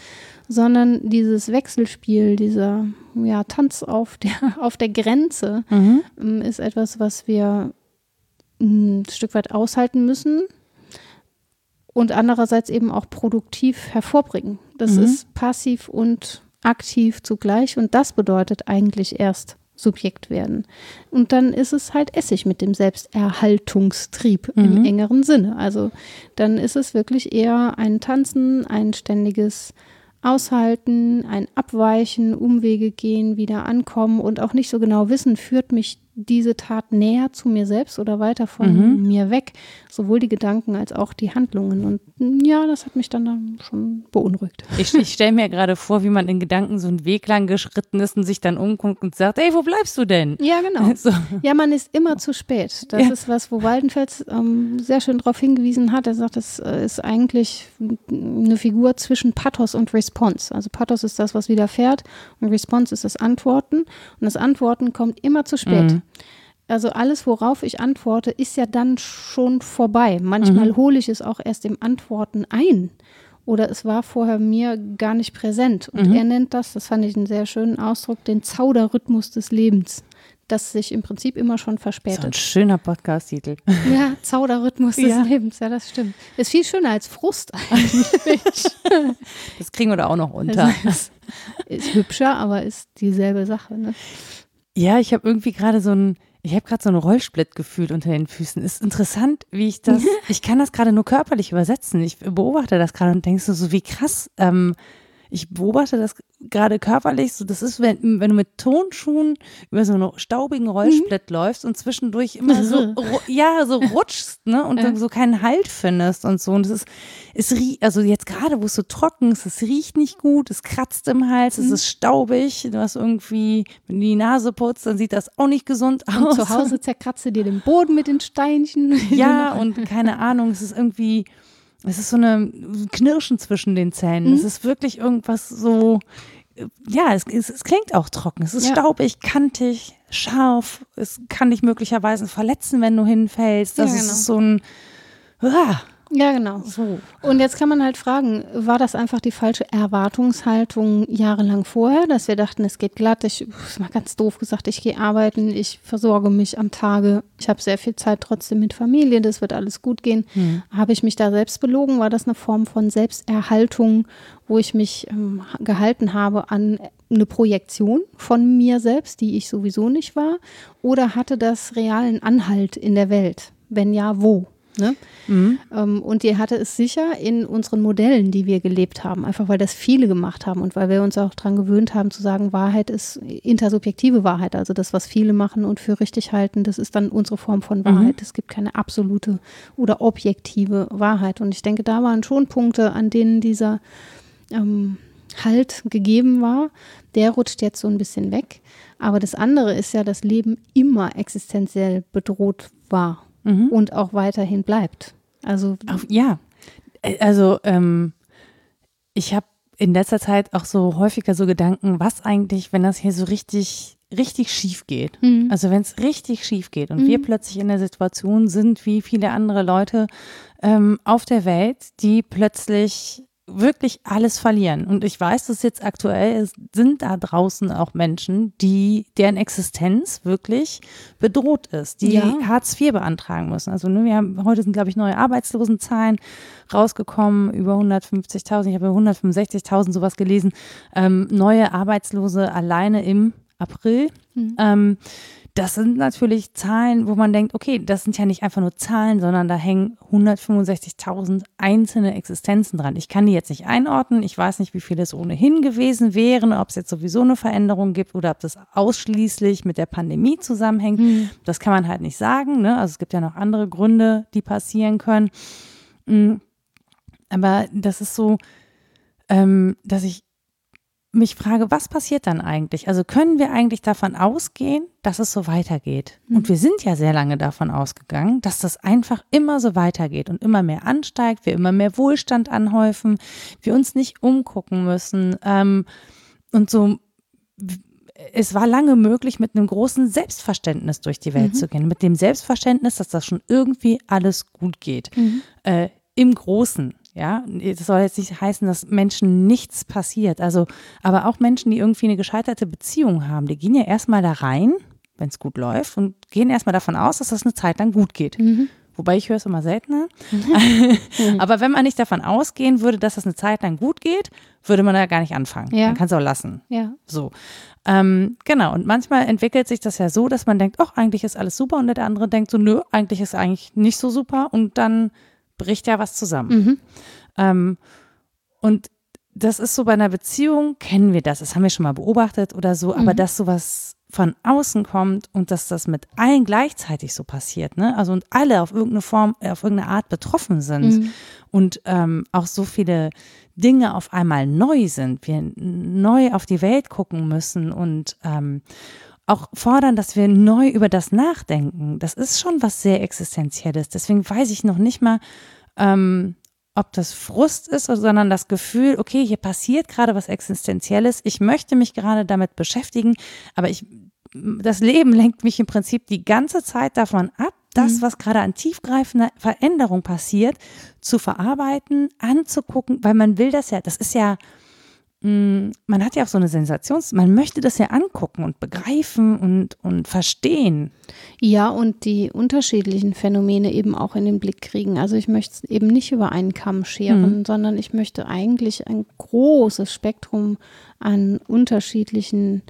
sondern dieses Wechselspiel, dieser ja, Tanz auf der, auf der Grenze Mhm. ähm, ist etwas, was wir ähm, ein Stück weit aushalten müssen und andererseits eben auch produktiv hervorbringen. Das Mhm. ist passiv und aktiv zugleich und das bedeutet eigentlich erst Subjekt werden. Und dann ist es halt Essig mit dem Selbsterhaltungstrieb im Mhm. engeren Sinne. Also dann ist es wirklich eher ein Tanzen, ein ständiges Aushalten, ein Abweichen, Umwege gehen, wieder ankommen und auch nicht so genau wissen, führt mich diese Tat näher zu mir selbst oder weiter von Mhm. mir weg. Sowohl die Gedanken als auch die Handlungen. Und mm, ja, das hat mich dann, dann schon beunruhigt. Ich, ich stelle mir gerade vor, wie man in Gedanken so einen Weg lang geschritten ist und sich dann umguckt und sagt, ey, wo bleibst du denn? Ja, genau. So. Ja, man ist immer zu spät. Das Ja. ist was, wo Waldenfels ähm, sehr schön darauf hingewiesen hat. Er sagt, das äh, ist eigentlich eine Figur zwischen Pathos und Response. Also Pathos ist das, was widerfährt und Response ist das Antworten. Und das Antworten kommt immer zu spät. Mhm. Also alles, worauf ich antworte, ist ja dann schon vorbei. Manchmal hole ich es auch erst im Antworten ein. Oder es war vorher mir gar nicht präsent. Und er nennt das, das fand ich einen sehr schönen Ausdruck, den Zauderrhythmus des Lebens. Das sich im Prinzip immer schon So ein verspätet. schöner Podcast-Titel. Ja, Zauderrhythmus des Ja. Lebens, ja, das stimmt. Ist viel schöner als Frust eigentlich. Das kriegen wir da auch noch unter. ist, ist hübscher, aber ist dieselbe Sache. Ne? Ja, ich habe irgendwie gerade so ein, ich habe gerade so ein Rollsplit gefühlt unter den Füßen. Ist interessant, wie ich das, ich kann das gerade nur körperlich übersetzen. Ich beobachte das gerade und denkst so, so wie krass. Ähm, ich beobachte das gerade körperlich, so das ist, wenn, wenn du mit Tonschuhen über so einen staubigen Rollsplit mhm. läufst und zwischendurch immer so, ja, so rutschst, ne, und ja. so keinen Halt findest und so. Und es ist, es riecht, also jetzt gerade, wo es so trocken ist, es riecht nicht gut, es kratzt im Hals, mhm. es ist staubig, du hast irgendwie, wenn du die Nase putzt, dann sieht das auch nicht gesund aus. Und zu Hause zerkratzt du dir den Boden mit den Steinchen. Ja, und keine Ahnung, es ist irgendwie, es ist so eine Knirschen zwischen den Zähnen. Mhm. Es ist wirklich irgendwas so, ja, es, es, es klingt auch trocken. Es ist ja. staubig, kantig, scharf. Es kann dich möglicherweise verletzen, wenn du hinfällst. Das ja, genau. ist so ein, ah, ja, genau. So. Und jetzt kann man halt fragen, war das einfach die falsche Erwartungshaltung jahrelang vorher, dass wir dachten, es geht glatt, ich, ist mal ganz doof gesagt, ich gehe arbeiten, ich versorge mich am Tage, ich habe sehr viel Zeit trotzdem mit Familie, das wird alles gut gehen. Hm. Habe ich mich da selbst belogen? War das eine Form von Selbsterhaltung, wo ich mich ähm, gehalten habe an eine Projektion von mir selbst, die ich sowieso nicht war? Oder hatte das realen Anhalt in der Welt? Wenn ja, wo? Ne? Mhm. Ähm, und die hatte es sicher in unseren Modellen, die wir gelebt haben, einfach weil das viele gemacht haben und weil wir uns auch daran gewöhnt haben zu sagen, Wahrheit ist intersubjektive Wahrheit, also das, was viele machen und für richtig halten, das ist dann unsere Form von Wahrheit. Mhm. Es gibt keine absolute oder objektive Wahrheit. Und ich denke, da waren schon Punkte, an denen dieser ähm, Halt gegeben war. Der rutscht jetzt so ein bisschen weg. Aber das andere ist ja, dass Leben immer existenziell bedroht war mhm. und auch weiterhin bleibt. Also Auf, ja, äh, also ähm, ich habe in letzter Zeit auch so häufiger so Gedanken, was eigentlich, wenn das hier so richtig richtig schief geht. Mhm. Also wenn es richtig schief geht und mhm. wir plötzlich in der Situation sind, wie viele andere Leute ähm, auf der Welt, die plötzlich wirklich alles verlieren. Und ich weiß, dass jetzt aktuell ist, sind da draußen auch Menschen, die, deren Existenz wirklich bedroht ist, die ja. Hartz IV beantragen müssen. Also ne, wir haben, heute sind, glaube ich, neue Arbeitslosenzahlen rausgekommen, über 150.000, ich habe 165.000 sowas gelesen, ähm, neue Arbeitslose alleine im April. Mhm. Ähm, das sind natürlich Zahlen, wo man denkt, okay, das sind ja nicht einfach nur Zahlen, sondern da hängen 165.000 einzelne Existenzen dran. Ich kann die jetzt nicht einordnen. Ich weiß nicht, wie viele es ohnehin gewesen wären, ob es jetzt sowieso eine Veränderung gibt oder ob das ausschließlich mit der Pandemie zusammenhängt. Mhm. Das kann man halt nicht sagen. Ne? Also es gibt ja noch andere Gründe, die passieren können. Mhm. Aber das ist so, ähm, dass ich mich frage, was passiert dann eigentlich? Also können wir eigentlich davon ausgehen, dass es so weitergeht? Mhm. Und wir sind ja sehr lange davon ausgegangen, dass das einfach immer so weitergeht und immer mehr ansteigt, wir immer mehr Wohlstand anhäufen, wir uns nicht umgucken müssen. Ähm, und so, es war lange möglich, mit einem großen Selbstverständnis durch die Welt mhm. zu gehen, mit dem Selbstverständnis, dass das schon irgendwie alles gut geht. Mhm. Äh, Im Großen. Ja, das soll jetzt nicht heißen, dass Menschen nichts passiert. Also, aber auch Menschen, die irgendwie eine gescheiterte Beziehung haben, die gehen ja erstmal da rein, wenn es gut läuft, und gehen erstmal davon aus, dass das eine Zeit lang gut geht. Mhm. Wobei ich höre es immer seltener. Mhm. aber wenn man nicht davon ausgehen würde, dass das eine Zeit lang gut geht, würde man da gar nicht anfangen. Ja. Man kann es auch lassen. Ja. So. Ähm, genau. Und manchmal entwickelt sich das ja so, dass man denkt, ach, eigentlich ist alles super. Und der andere denkt so, nö, eigentlich ist eigentlich nicht so super. Und dann bricht ja was zusammen. Mhm. Ähm, und das ist so bei einer Beziehung, kennen wir das, das haben wir schon mal beobachtet oder so, aber mhm. dass sowas von außen kommt und dass das mit allen gleichzeitig so passiert, ne? Also und alle auf irgendeine Form, auf irgendeine Art betroffen sind mhm. und ähm, auch so viele Dinge auf einmal neu sind, wir neu auf die Welt gucken müssen und ähm, auch fordern, dass wir neu über das nachdenken. Das ist schon was sehr Existenzielles. Deswegen weiß ich noch nicht mal, ähm, ob das Frust ist, sondern das Gefühl, okay, hier passiert gerade was Existenzielles. Ich möchte mich gerade damit beschäftigen, aber ich, das Leben lenkt mich im Prinzip die ganze Zeit davon ab, das, mhm. was gerade an tiefgreifender Veränderung passiert, zu verarbeiten, anzugucken, weil man will das ja, das ist ja, man hat ja auch so eine Sensations, man möchte das ja angucken und begreifen und, und verstehen. Ja, und die unterschiedlichen Phänomene eben auch in den Blick kriegen. Also ich möchte es eben nicht über einen Kamm scheren, mhm. sondern ich möchte eigentlich ein großes Spektrum an unterschiedlichen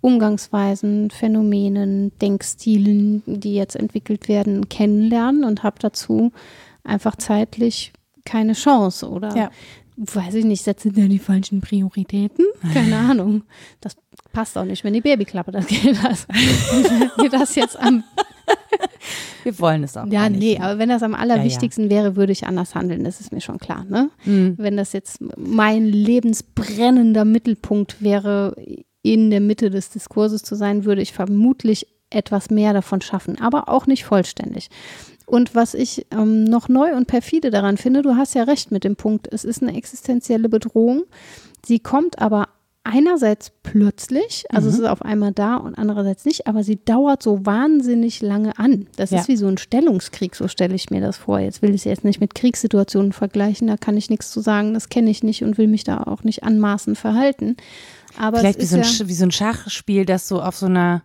Umgangsweisen, Phänomenen, Denkstilen, die jetzt entwickelt werden, kennenlernen und habe dazu einfach zeitlich keine Chance oder ja weiß ich nicht, setzen da die falschen Prioritäten? Keine Ahnung. Das passt auch nicht, wenn die Babyklappe das geht. Wenn wir das jetzt am Wir wollen es auch. ja, nicht. nee, aber wenn das am allerwichtigsten wäre, würde ich anders handeln, das ist mir schon klar. Ne? Mhm. Wenn das jetzt mein lebensbrennender Mittelpunkt wäre, in der Mitte des Diskurses zu sein, würde ich vermutlich etwas mehr davon schaffen, aber auch nicht vollständig. Und was ich ähm, noch neu und perfide daran finde, du hast ja recht mit dem Punkt, es ist eine existenzielle Bedrohung. Sie kommt aber einerseits plötzlich, also Mhm. es ist auf einmal da und andererseits nicht, aber sie dauert so wahnsinnig lange an. Das Ja. ist wie so ein Stellungskrieg, so stelle ich mir das vor. Jetzt will ich es jetzt nicht mit Kriegssituationen vergleichen, da kann ich nichts zu sagen, das kenne ich nicht und will mich da auch nicht anmaßend verhalten. Aber Vielleicht wie so, ein, ja, wie so ein Schachspiel, das so auf so einer,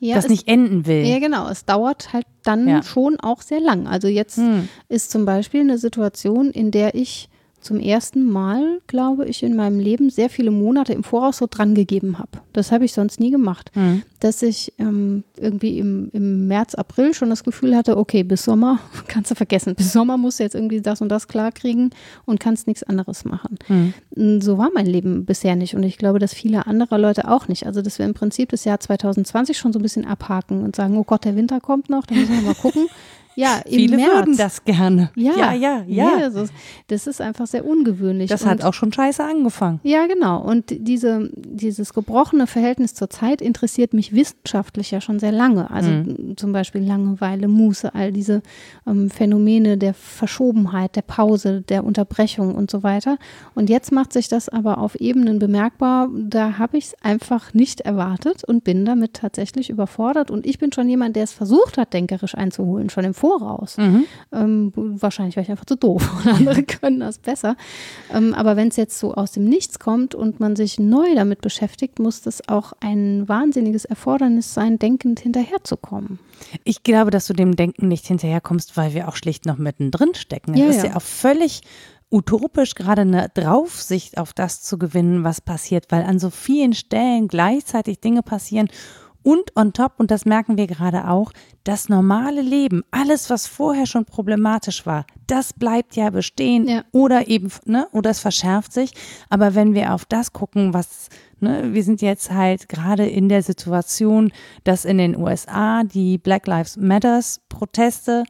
ja, das es, nicht enden will. ja, genau, es dauert halt dann Ja. schon auch sehr lang. Also jetzt Hm. ist zum Beispiel eine Situation, in der ich zum ersten Mal, glaube ich, in meinem Leben sehr viele Monate im Voraus so dran gegeben habe. Das habe ich sonst nie gemacht. Hm. Dass ich ähm, irgendwie im, im März, April schon das Gefühl hatte, okay, bis Sommer kannst du vergessen. Bis Sommer musst du jetzt irgendwie das und das klarkriegen und kannst nichts anderes machen. Hm. Mm, So war mein Leben bisher nicht und ich glaube, dass viele andere Leute auch nicht. Also, dass wir im Prinzip das Jahr 2020 schon so ein bisschen abhaken und sagen, oh Gott, der Winter kommt noch, da müssen wir mal gucken. Ja, im Viele März. würden das gerne. Ja, ja, ja. ja. Nee, das, ist, das ist einfach sehr ungewöhnlich. das und, hat auch schon scheiße angefangen. Ja, genau. Und diese, dieses gebrochene Verhältnis zur Zeit interessiert mich wissenschaftlich ja schon sehr lange. Also Mhm. zum Beispiel Langeweile, Muße, all diese ähm, Phänomene der Verschobenheit, der Pause, der Unterbrechung und so weiter. Und jetzt macht sich das aber auf Ebenen bemerkbar. Da habe ich es einfach nicht erwartet und bin damit tatsächlich überfordert. Und ich bin schon jemand, der es versucht hat, denkerisch einzuholen, schon im Voraus. Mhm. Ähm, wahrscheinlich war ich einfach zu doof und andere können das besser. Ähm, aber wenn es jetzt so aus dem Nichts kommt und man sich neu damit beschäftigt, muss das auch ein wahnsinniges Erfordernis sein, denkend hinterherzukommen. Ich glaube, dass du dem Denken nicht hinterherkommst, weil wir auch schlicht noch mittendrin stecken. Ja, es ist ja. ja auch völlig utopisch, gerade eine Draufsicht auf das zu gewinnen, was passiert, weil an so vielen Stellen gleichzeitig Dinge passieren und on top, und das merken wir gerade auch, das normale Leben, alles, was vorher schon problematisch war, das bleibt ja bestehen Ja. oder eben, ne, oder es verschärft sich. Aber wenn wir auf das gucken, was, ne, wir sind jetzt halt gerade in der Situation, dass in den USA die Black Lives Matters Proteste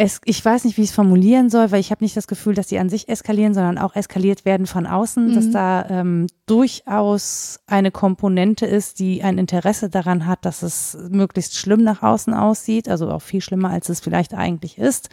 es, ich weiß nicht, wie ich es formulieren soll, weil ich habe nicht das Gefühl, dass die an sich eskalieren, sondern auch eskaliert werden von außen, dass da ähm, durchaus eine Komponente ist, die ein Interesse daran hat, dass es möglichst schlimm nach außen aussieht, also auch viel schlimmer, als es vielleicht eigentlich ist.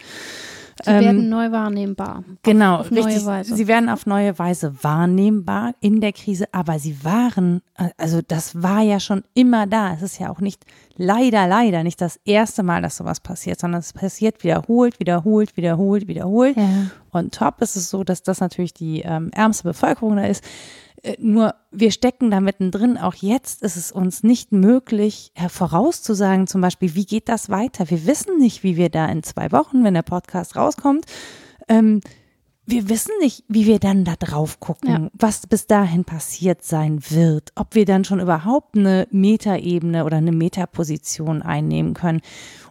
Sie Ähm, werden neu wahrnehmbar. Genau, auf neue richtig. Weise. Sie werden auf neue Weise wahrnehmbar in der Krise, aber sie waren, also das war ja schon immer da. Es ist ja auch nicht, leider, leider nicht das erste Mal, dass sowas passiert, sondern es passiert wiederholt, wiederholt, wiederholt, wiederholt. Ja. Und top ist es so, dass das natürlich die ähm, ärmste Bevölkerung da ist. Äh, Nur wir stecken da mittendrin. Auch jetzt ist es uns nicht möglich, äh, vorauszusagen, zum Beispiel, wie geht das weiter? Wir wissen nicht, wie wir da in zwei Wochen, wenn der Podcast rauskommt, ähm, wir wissen nicht, wie wir dann da drauf gucken, Ja. was bis dahin passiert sein wird, ob wir dann schon überhaupt eine Metaebene oder eine Metaposition einnehmen können.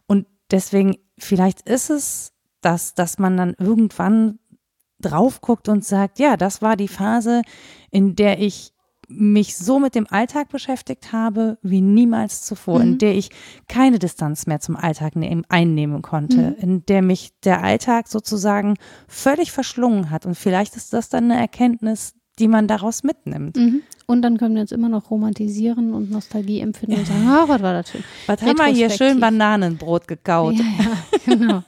Und deswegen, vielleicht ist es das, dass man dann irgendwann drauf guckt und sagt, ja, das war die Phase, in der ich mich so mit dem Alltag beschäftigt habe wie niemals zuvor, in Mhm. der ich keine Distanz mehr zum Alltag nehm, einnehmen konnte, Mhm. in der mich der Alltag sozusagen völlig verschlungen hat. Und vielleicht ist das dann eine Erkenntnis, die man daraus mitnimmt. Mhm. Und dann können wir jetzt immer noch romantisieren und Nostalgie empfinden und sagen, ah, was war das schön. Was haben wir hier schön. Bananenbrot gekaut? Ja, ja, genau.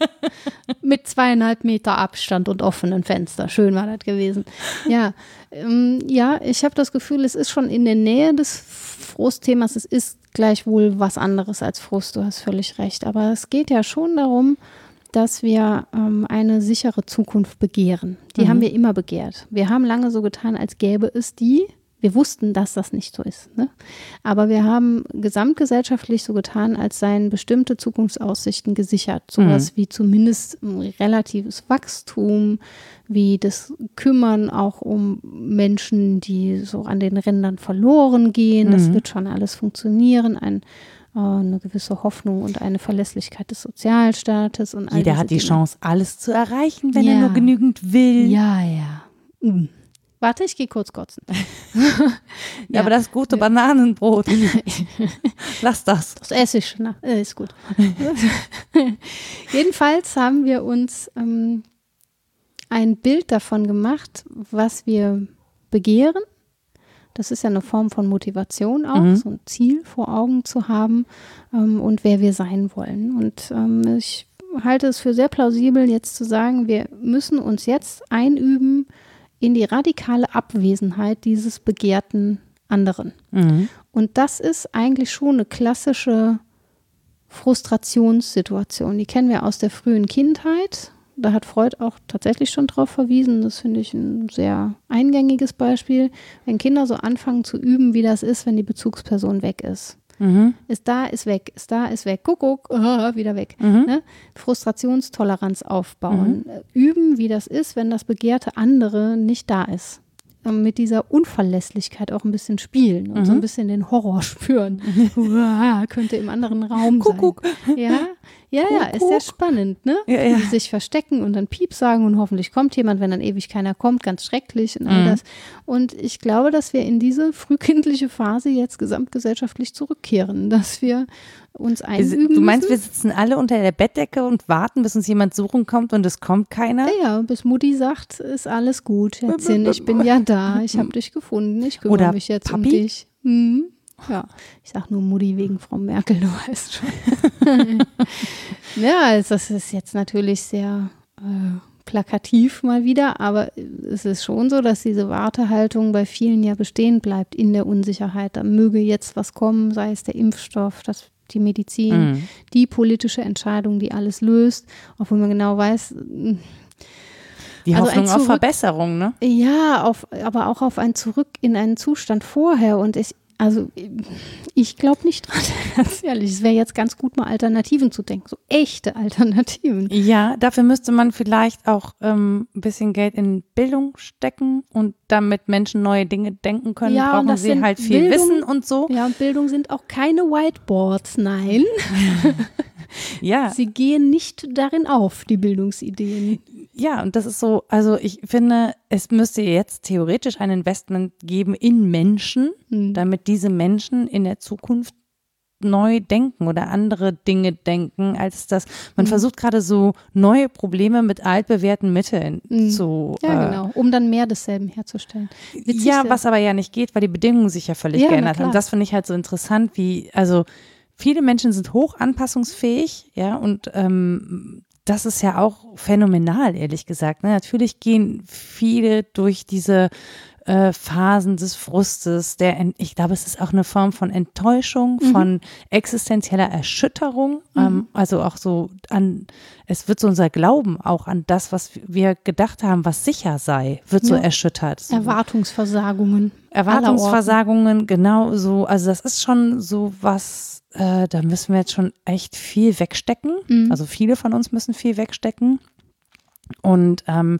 Mit zweieinhalb Meter Abstand und offenen Fenster. Schön war das gewesen. Ja, ähm, ja ich habe das Gefühl, es ist schon in der Nähe des Frustthemas. Es ist gleichwohl was anderes als Frust. Du hast völlig recht. Aber es geht ja schon darum, dass wir ähm, eine sichere Zukunft begehren. Die haben wir immer begehrt. Wir haben lange so getan, als gäbe es die. Wir wussten, dass das nicht so ist. Ne? Aber wir haben gesamtgesellschaftlich so getan, als seien bestimmte Zukunftsaussichten gesichert. Sowas wie zumindest relatives Wachstum, wie das Kümmern auch um Menschen, die so an den Rändern verloren gehen. Das wird schon alles funktionieren. Ein, eine gewisse Hoffnung und eine Verlässlichkeit des Sozialstaates und all Jeder hat die Dinge. Chance, alles zu erreichen, wenn Ja. er nur genügend will. Ja, ja. Mm. Warte, ich gehe kurz kotzen. ja, aber das gute Bananenbrot. Lass das. Das esse ich. Na, äh, ist gut. Jedenfalls haben wir uns ähm, ein Bild davon gemacht, was wir begehren. Das ist ja eine Form von Motivation auch, mhm. so ein Ziel vor Augen zu haben ähm, und wer wir sein wollen. Und ähm, ich halte es für sehr plausibel, jetzt zu sagen, wir müssen uns jetzt einüben, in die radikale Abwesenheit dieses begehrten anderen. Mhm. Und das ist eigentlich schon eine klassische Frustrationssituation. Die kennen wir aus der frühen Kindheit. Da hat Freud auch tatsächlich schon drauf verwiesen. Das finde ich ein sehr eingängiges Beispiel. Wenn Kinder so anfangen zu üben, wie das ist, wenn die Bezugsperson weg ist. Mhm. Ist da, ist weg, ist da, ist weg, guck, guck, uh, wieder weg. Mhm. Ne? Frustrationstoleranz aufbauen. Mhm. Üben, wie das ist, wenn das begehrte andere nicht da ist. Mit dieser Unverlässlichkeit auch ein bisschen spielen und so ein mhm. bisschen den Horror spüren. Uah, könnte im anderen Raum sein. Kuckuck. Ja, ja, ja, ist sehr spannend, ne? Ja, ja. Sich verstecken und dann Piep sagen und hoffentlich kommt jemand, wenn dann ewig keiner kommt, ganz schrecklich und all mhm. das. Und ich glaube, dass wir in diese frühkindliche Phase jetzt gesamtgesellschaftlich zurückkehren, dass wir uns einüben Du meinst, müssen. wir sitzen alle unter der Bettdecke und warten, bis uns jemand suchen kommt und es kommt keiner? Ja, bis Mutti sagt, ist alles gut, Schätzchen, ich bin ja da, ich habe dich gefunden, ich kümmere Oder mich jetzt Papi? um dich. Hm. Ja, ich sag nur Mutti wegen Frau Merkel, du weißt schon. ja, das ist jetzt natürlich sehr äh, plakativ mal wieder, aber es ist schon so, dass diese Wartehaltung bei vielen ja bestehen bleibt in der Unsicherheit. Da möge jetzt was kommen, sei es der Impfstoff, das, die Medizin, mhm. die politische Entscheidung, die alles löst, obwohl man genau weiß, die also Hoffnung Zurück, auf Verbesserung, ne? Ja, auf, aber auch auf ein Zurück in einen Zustand vorher. Und ich, also ich glaube nicht dran, ganz ehrlich. Es wäre jetzt ganz gut, mal Alternativen zu denken, so echte Alternativen. Ja, dafür müsste man vielleicht auch ähm, ein bisschen Geld in Bildung stecken und damit Menschen neue Dinge denken können, ja, brauchen sie halt viel Bildung, Wissen und so. Ja, und Bildung sind auch keine Whiteboards, nein. ja. Sie gehen nicht darin auf, die Bildungsideen. Ja, und das ist so, also ich finde, es müsste jetzt theoretisch ein Investment geben in Menschen, mhm. damit diese Menschen in der Zukunft neu denken oder andere Dinge denken, als dass man mhm. versucht gerade so neue Probleme mit altbewährten Mitteln mhm. zu. Ja, äh, genau, um dann mehr desselben herzustellen. Witzig ja, was aber ja nicht geht, weil die Bedingungen sich ja völlig ja, geändert haben. Das finde ich halt so interessant, wie, also viele Menschen sind hoch anpassungsfähig, ja, und ähm, das ist ja auch phänomenal, ehrlich gesagt. Ne? Natürlich gehen viele durch diese äh, Phasen des Frustes, der, ich glaube, es ist auch eine Form von Enttäuschung, mhm. von existenzieller Erschütterung, mhm. ähm, also auch so an, es wird so unser Glauben auch an das, was wir gedacht haben, was sicher sei, wird so erschüttert. Erwartungsversagungen. Erwartungsversagungen, genau so, also das ist schon so was, äh, da müssen wir jetzt schon echt viel wegstecken. Mhm. Also viele von uns müssen viel wegstecken. Und ähm,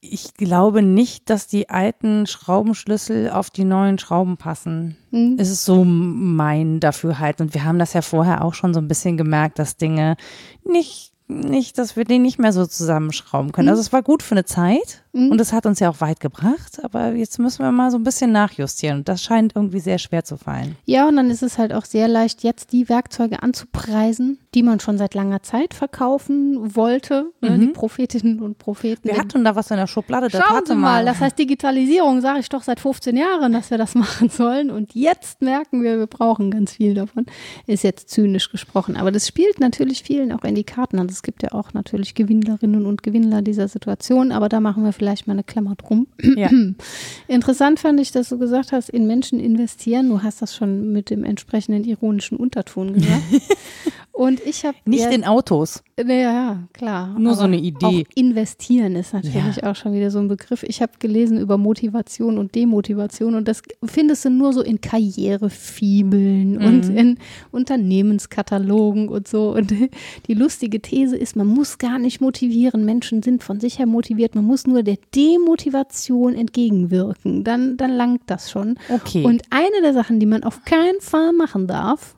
ich glaube nicht, dass die alten Schraubenschlüssel auf die neuen Schrauben passen. Mhm. Es ist so mein Dafürhalten. Und wir haben das ja vorher auch schon so ein bisschen gemerkt, dass Dinge nicht nicht, dass wir den nicht mehr so zusammenschrauben können. Mhm. Also es war gut für eine Zeit mhm. und es hat uns ja auch weit gebracht, aber jetzt müssen wir mal so ein bisschen nachjustieren und das scheint irgendwie sehr schwer zu fallen. Ja, und dann ist es halt auch sehr leicht, jetzt die Werkzeuge anzupreisen, die man schon seit langer Zeit verkaufen wollte, ne, mhm. die Prophetinnen und Propheten. Wir hatten da was in der Schublade, das Schauen Sie mal, das heißt Digitalisierung, sage ich doch seit 15 Jahren, dass wir das machen sollen und jetzt merken wir, wir brauchen ganz viel davon. Ist jetzt zynisch gesprochen, aber das spielt natürlich vielen auch in die Karten. Also es gibt ja auch natürlich Gewinnlerinnen und Gewinnler dieser Situation, aber da machen wir vielleicht mal eine Klammer drum. Ja. Interessant fand ich, dass du gesagt hast, in Menschen investieren. Du hast das schon mit dem entsprechenden ironischen Unterton gesagt. Und ich habe nicht ja, in Autos. Ja, ja, klar. Nur so eine Idee. Investieren ist natürlich ja. auch schon wieder so ein Begriff. Ich habe gelesen über Motivation und Demotivation und das findest du nur so in Karrierefibeln mhm. und in Unternehmenskatalogen und so. Und die lustige These ist, man muss gar nicht motivieren. Menschen sind von sich her motiviert. Man muss nur der Demotivation entgegenwirken. Dann, dann langt das schon. Okay. Und eine der Sachen, die man auf keinen Fall machen darf,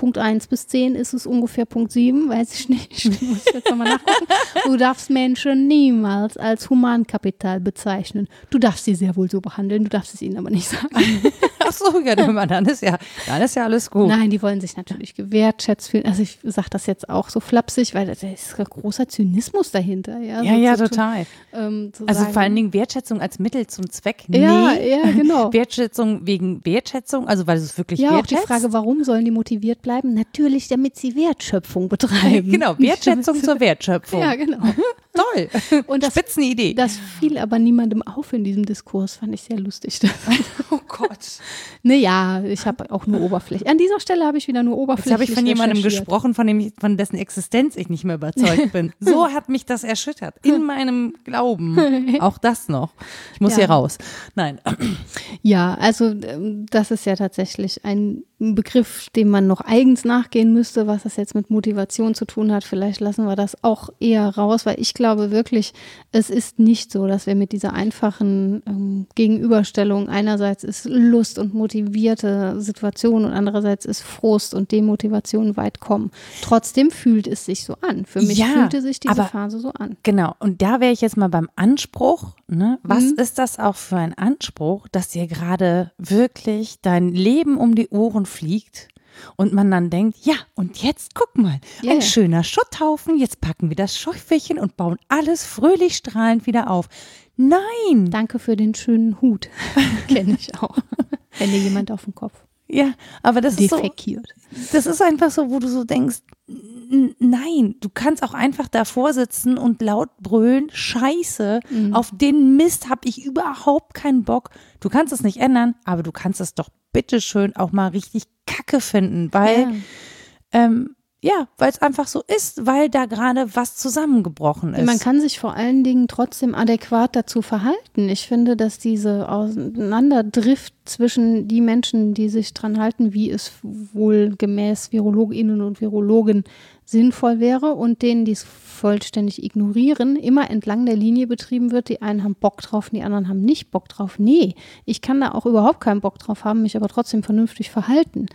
Punkt 1 bis 10 ist es ungefähr Punkt 7, weiß ich nicht. Muss ich jetzt nochmal nachgucken. Du darfst Menschen niemals als Humankapital bezeichnen. Du darfst sie sehr wohl so behandeln, du darfst es ihnen aber nicht sagen. Ach so, ja, dann ist ja, dann ist ja alles gut. Nein, die wollen sich natürlich gewertschätzt fühlen. Also ich sage das jetzt auch so flapsig, weil da ist ein großer Zynismus dahinter. Ja, ja, so ja total. Ähm, zu Also sagen, vor allen Dingen Wertschätzung als Mittel zum Zweck. Nee. Ja, ja, genau. Wertschätzung wegen Wertschätzung, also weil es wirklich Ja, auch die. Frage, warum sollen die motiviert bleiben? Natürlich, damit sie Wertschöpfung betreiben. Genau, Wertschätzung zur Wertschöpfung. Ja, genau. Toll. Und das, Spitzenidee. das fiel aber niemandem auf in diesem Diskurs, fand ich sehr lustig. oh Gott. naja, ich habe auch nur Oberfläche. An dieser Stelle habe ich wieder nur Jetzt Oberfläche. habe ich von jemandem gesprochen, von, dem ich, von dessen Existenz ich nicht mehr überzeugt bin. So hat mich das erschüttert. In meinem Glauben. Auch das noch. Ich muss Ja. hier raus. Nein. Ja, also ähm, das ist ja tatsächlich ein Begriff, dem man noch eigens nachgehen müsste, was das jetzt mit Motivation zu tun hat. Vielleicht lassen wir das auch eher raus, weil ich glaube wirklich, es ist nicht so, dass wir mit dieser einfachen ähm, Gegenüberstellung einerseits ist Lust und motivierte Situation und andererseits ist Frust und Demotivation weit kommen. Trotzdem fühlt es sich so an. Für mich Ja, fühlte sich diese aber- Phase so an. Genau, und da wäre ich jetzt mal beim Anspruch. Ne? Was Mhm. ist das auch für ein Anspruch, dass dir gerade wirklich dein Leben um die Ohren fliegt und man dann denkt, ja, und jetzt guck mal, Ja, ein schöner Schutthaufen, jetzt packen wir das Schäufelchen und bauen alles fröhlich strahlend wieder auf. Nein! Danke für den schönen Hut. Kenne ich auch. Wenn dir jemand auf den Kopf Ja, aber das ist so, defekiert. das ist einfach so, wo du so denkst, nein, du kannst auch einfach davor sitzen und laut brüllen, scheiße, Mhm. auf den Mist habe ich überhaupt keinen Bock. Du kannst es nicht ändern, aber du kannst es doch bitteschön auch mal richtig kacke finden, weil, Ja. ähm, ja, weil es einfach so ist, weil da gerade was zusammengebrochen ist. Man kann sich vor allen Dingen trotzdem adäquat dazu verhalten. Ich finde, dass diese Auseinanderdrift zwischen die Menschen, die sich dran halten, wie es wohl gemäß VirologInnen und Virologen sinnvoll wäre und denen, die es vollständig ignorieren, immer entlang der Linie betrieben wird. Die einen haben Bock drauf, die anderen haben nicht Bock drauf. Nee, ich kann da auch überhaupt keinen Bock drauf haben, mich aber trotzdem vernünftig verhalten.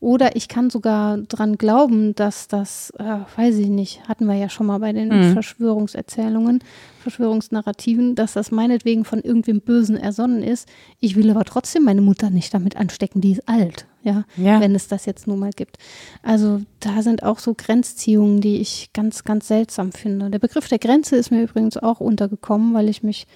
Oder ich kann sogar dran glauben, dass das, äh, weiß ich nicht, hatten wir ja schon mal bei den Mhm. Verschwörungserzählungen, Verschwörungsnarrativen, dass das meinetwegen von irgendwem Bösen ersonnen ist. Ich will aber trotzdem meine Mutter nicht damit anstecken, die ist alt, ja, Ja. wenn es das jetzt nun mal gibt. Also da sind auch so Grenzziehungen, die ich ganz, ganz seltsam finde. Der Begriff der Grenze ist mir übrigens auch untergekommen, weil ich mich,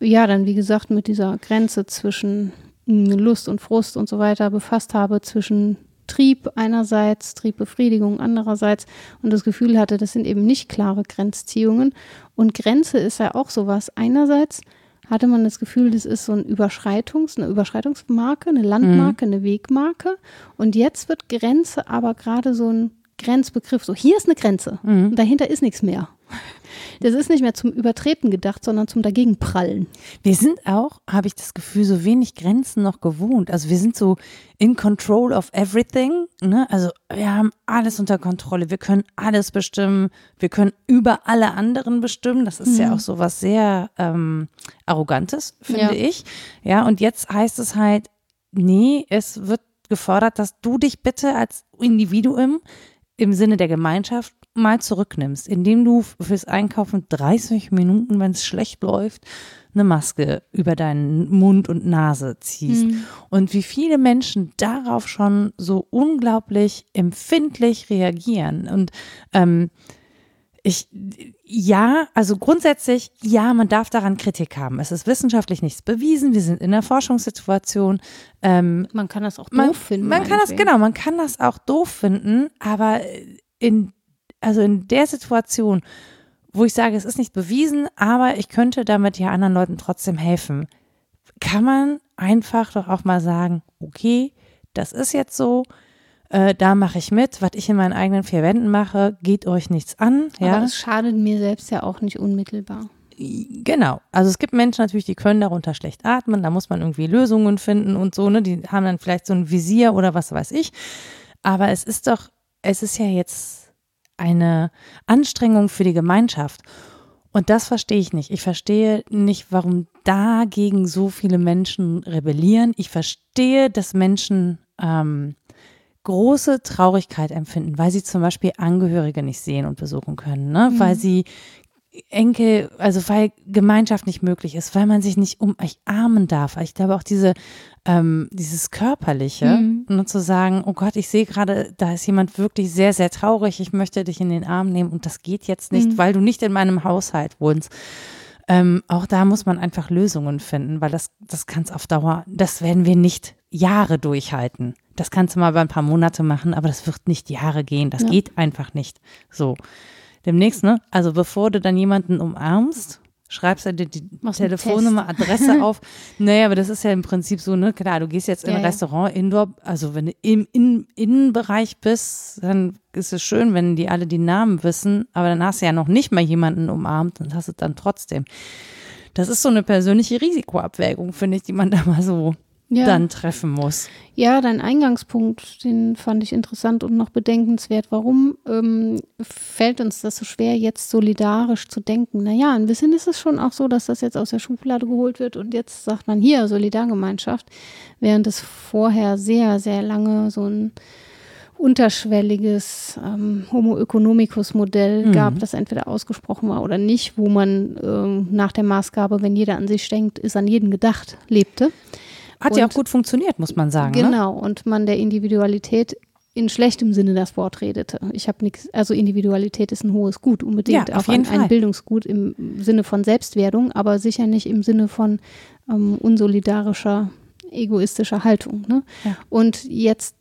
ja, dann wie gesagt, mit dieser Grenze zwischen mh, Lust und Frust und so weiter befasst habe, zwischen Trieb einerseits, Triebbefriedigung andererseits und das Gefühl hatte, das sind eben nicht klare Grenzziehungen. Und Grenze ist ja auch sowas. Einerseits hatte man das Gefühl, das ist so ein Überschreitungs, eine Überschreitungsmarke, eine Landmarke, eine Wegmarke. Und jetzt wird Grenze aber gerade so ein Grenzbegriff. So, hier ist eine Grenze. Und dahinter ist nichts mehr. Das ist nicht mehr zum Übertreten gedacht, sondern zum Dagegenprallen. Wir sind auch, habe ich das Gefühl, so wenig Grenzen noch gewohnt. Also wir sind so in control of everything. Ne? Also wir haben alles unter Kontrolle. Wir können alles bestimmen. Wir können über alle anderen bestimmen. Das ist ja auch so was sehr ähm, Arrogantes, finde Ja. ich. Ja, und jetzt heißt es halt, nee, es wird gefordert, dass du dich bitte als Individuum im Sinne der Gemeinschaft mal zurücknimmst, indem du fürs Einkaufen 30 Minuten, wenn es schlecht läuft, eine Maske über deinen Mund und Nase ziehst. Und wie viele Menschen darauf schon so unglaublich empfindlich reagieren. Und ähm, ich, ja, also grundsätzlich, ja, man darf daran Kritik haben. Es ist wissenschaftlich nichts bewiesen. Wir sind in einer Forschungssituation. Ähm, Man kann das auch man, doof finden. Man kann das, genau, man kann das auch doof finden, aber in, also in der Situation, wo ich sage, es ist nicht bewiesen, aber ich könnte damit ja anderen Leuten trotzdem helfen, kann man einfach doch auch mal sagen, okay, das ist jetzt so, äh, da mache ich mit, was ich in meinen eigenen vier Wänden mache, geht euch nichts an. Ja? Aber es schadet mir selbst ja auch nicht unmittelbar. Genau. Also es gibt Menschen natürlich, die können darunter schlecht atmen, da muss man irgendwie Lösungen finden und so, ne? Die haben dann vielleicht so ein Visier oder was weiß ich. Aber es ist doch, es ist ja jetzt eine Anstrengung für die Gemeinschaft. Und das verstehe ich nicht. Ich verstehe nicht, warum dagegen so viele Menschen rebellieren. Ich verstehe, dass Menschen ähm, große Traurigkeit empfinden, weil sie zum Beispiel Angehörige nicht sehen und besuchen können, ne? Mhm. weil sie Enkel, also weil Gemeinschaft nicht möglich ist, weil man sich nicht um euch armen darf. Ich glaube auch diese, ähm, dieses Körperliche, mhm. nur zu sagen, oh Gott, ich sehe gerade, da ist jemand wirklich sehr, sehr traurig, ich möchte dich in den Arm nehmen und das geht jetzt nicht, mhm. weil du nicht in meinem Haushalt wohnst. Ähm, auch da muss man einfach Lösungen finden, weil das, das kann es auf Dauer, das werden wir nicht Jahre durchhalten. Das kannst du mal über ein paar Monate machen, aber das wird nicht Jahre gehen. Das ja. geht einfach nicht. So. Demnächst, ne? Also bevor du dann jemanden umarmst, schreibst du dir die Machst Telefonnummer, Adresse auf. Naja, aber das ist ja im Prinzip so, ne? Klar, du gehst jetzt in ein ja, Restaurant, Indoor, also wenn du im in, Innenbereich bist, dann ist es schön, wenn die alle die Namen wissen, aber dann hast du ja noch nicht mal jemanden umarmt und hast es dann trotzdem. Das ist so eine persönliche Risikoabwägung, finde ich, die man da mal so ja. dann treffen muss. Ja, dein Eingangspunkt, den fand ich interessant und noch bedenkenswert. Warum ähm, fällt uns das so schwer, jetzt solidarisch zu denken? Naja, ein bisschen ist es schon auch so, dass das jetzt aus der Schublade geholt wird und jetzt sagt man hier Solidargemeinschaft, während es vorher sehr, sehr lange so ein unterschwelliges ähm, Homo economicus Modell mhm. gab, das entweder ausgesprochen war oder nicht, wo man ähm, nach der Maßgabe, wenn jeder an sich denkt, ist an jeden gedacht, lebte. Hat und, ja auch gut funktioniert, muss man sagen. Ne? Genau, ne? und man der Individualität in schlechtem Sinne das Wort redete. Ich habe nichts, also Individualität ist ein hohes Gut, unbedingt. Ja, auf auch jeden ein, ein Bildungsgut im Sinne von Selbstwerdung, aber sicher nicht im Sinne von ähm, unsolidarischer, egoistischer Haltung. Ne? Ja. Und jetzt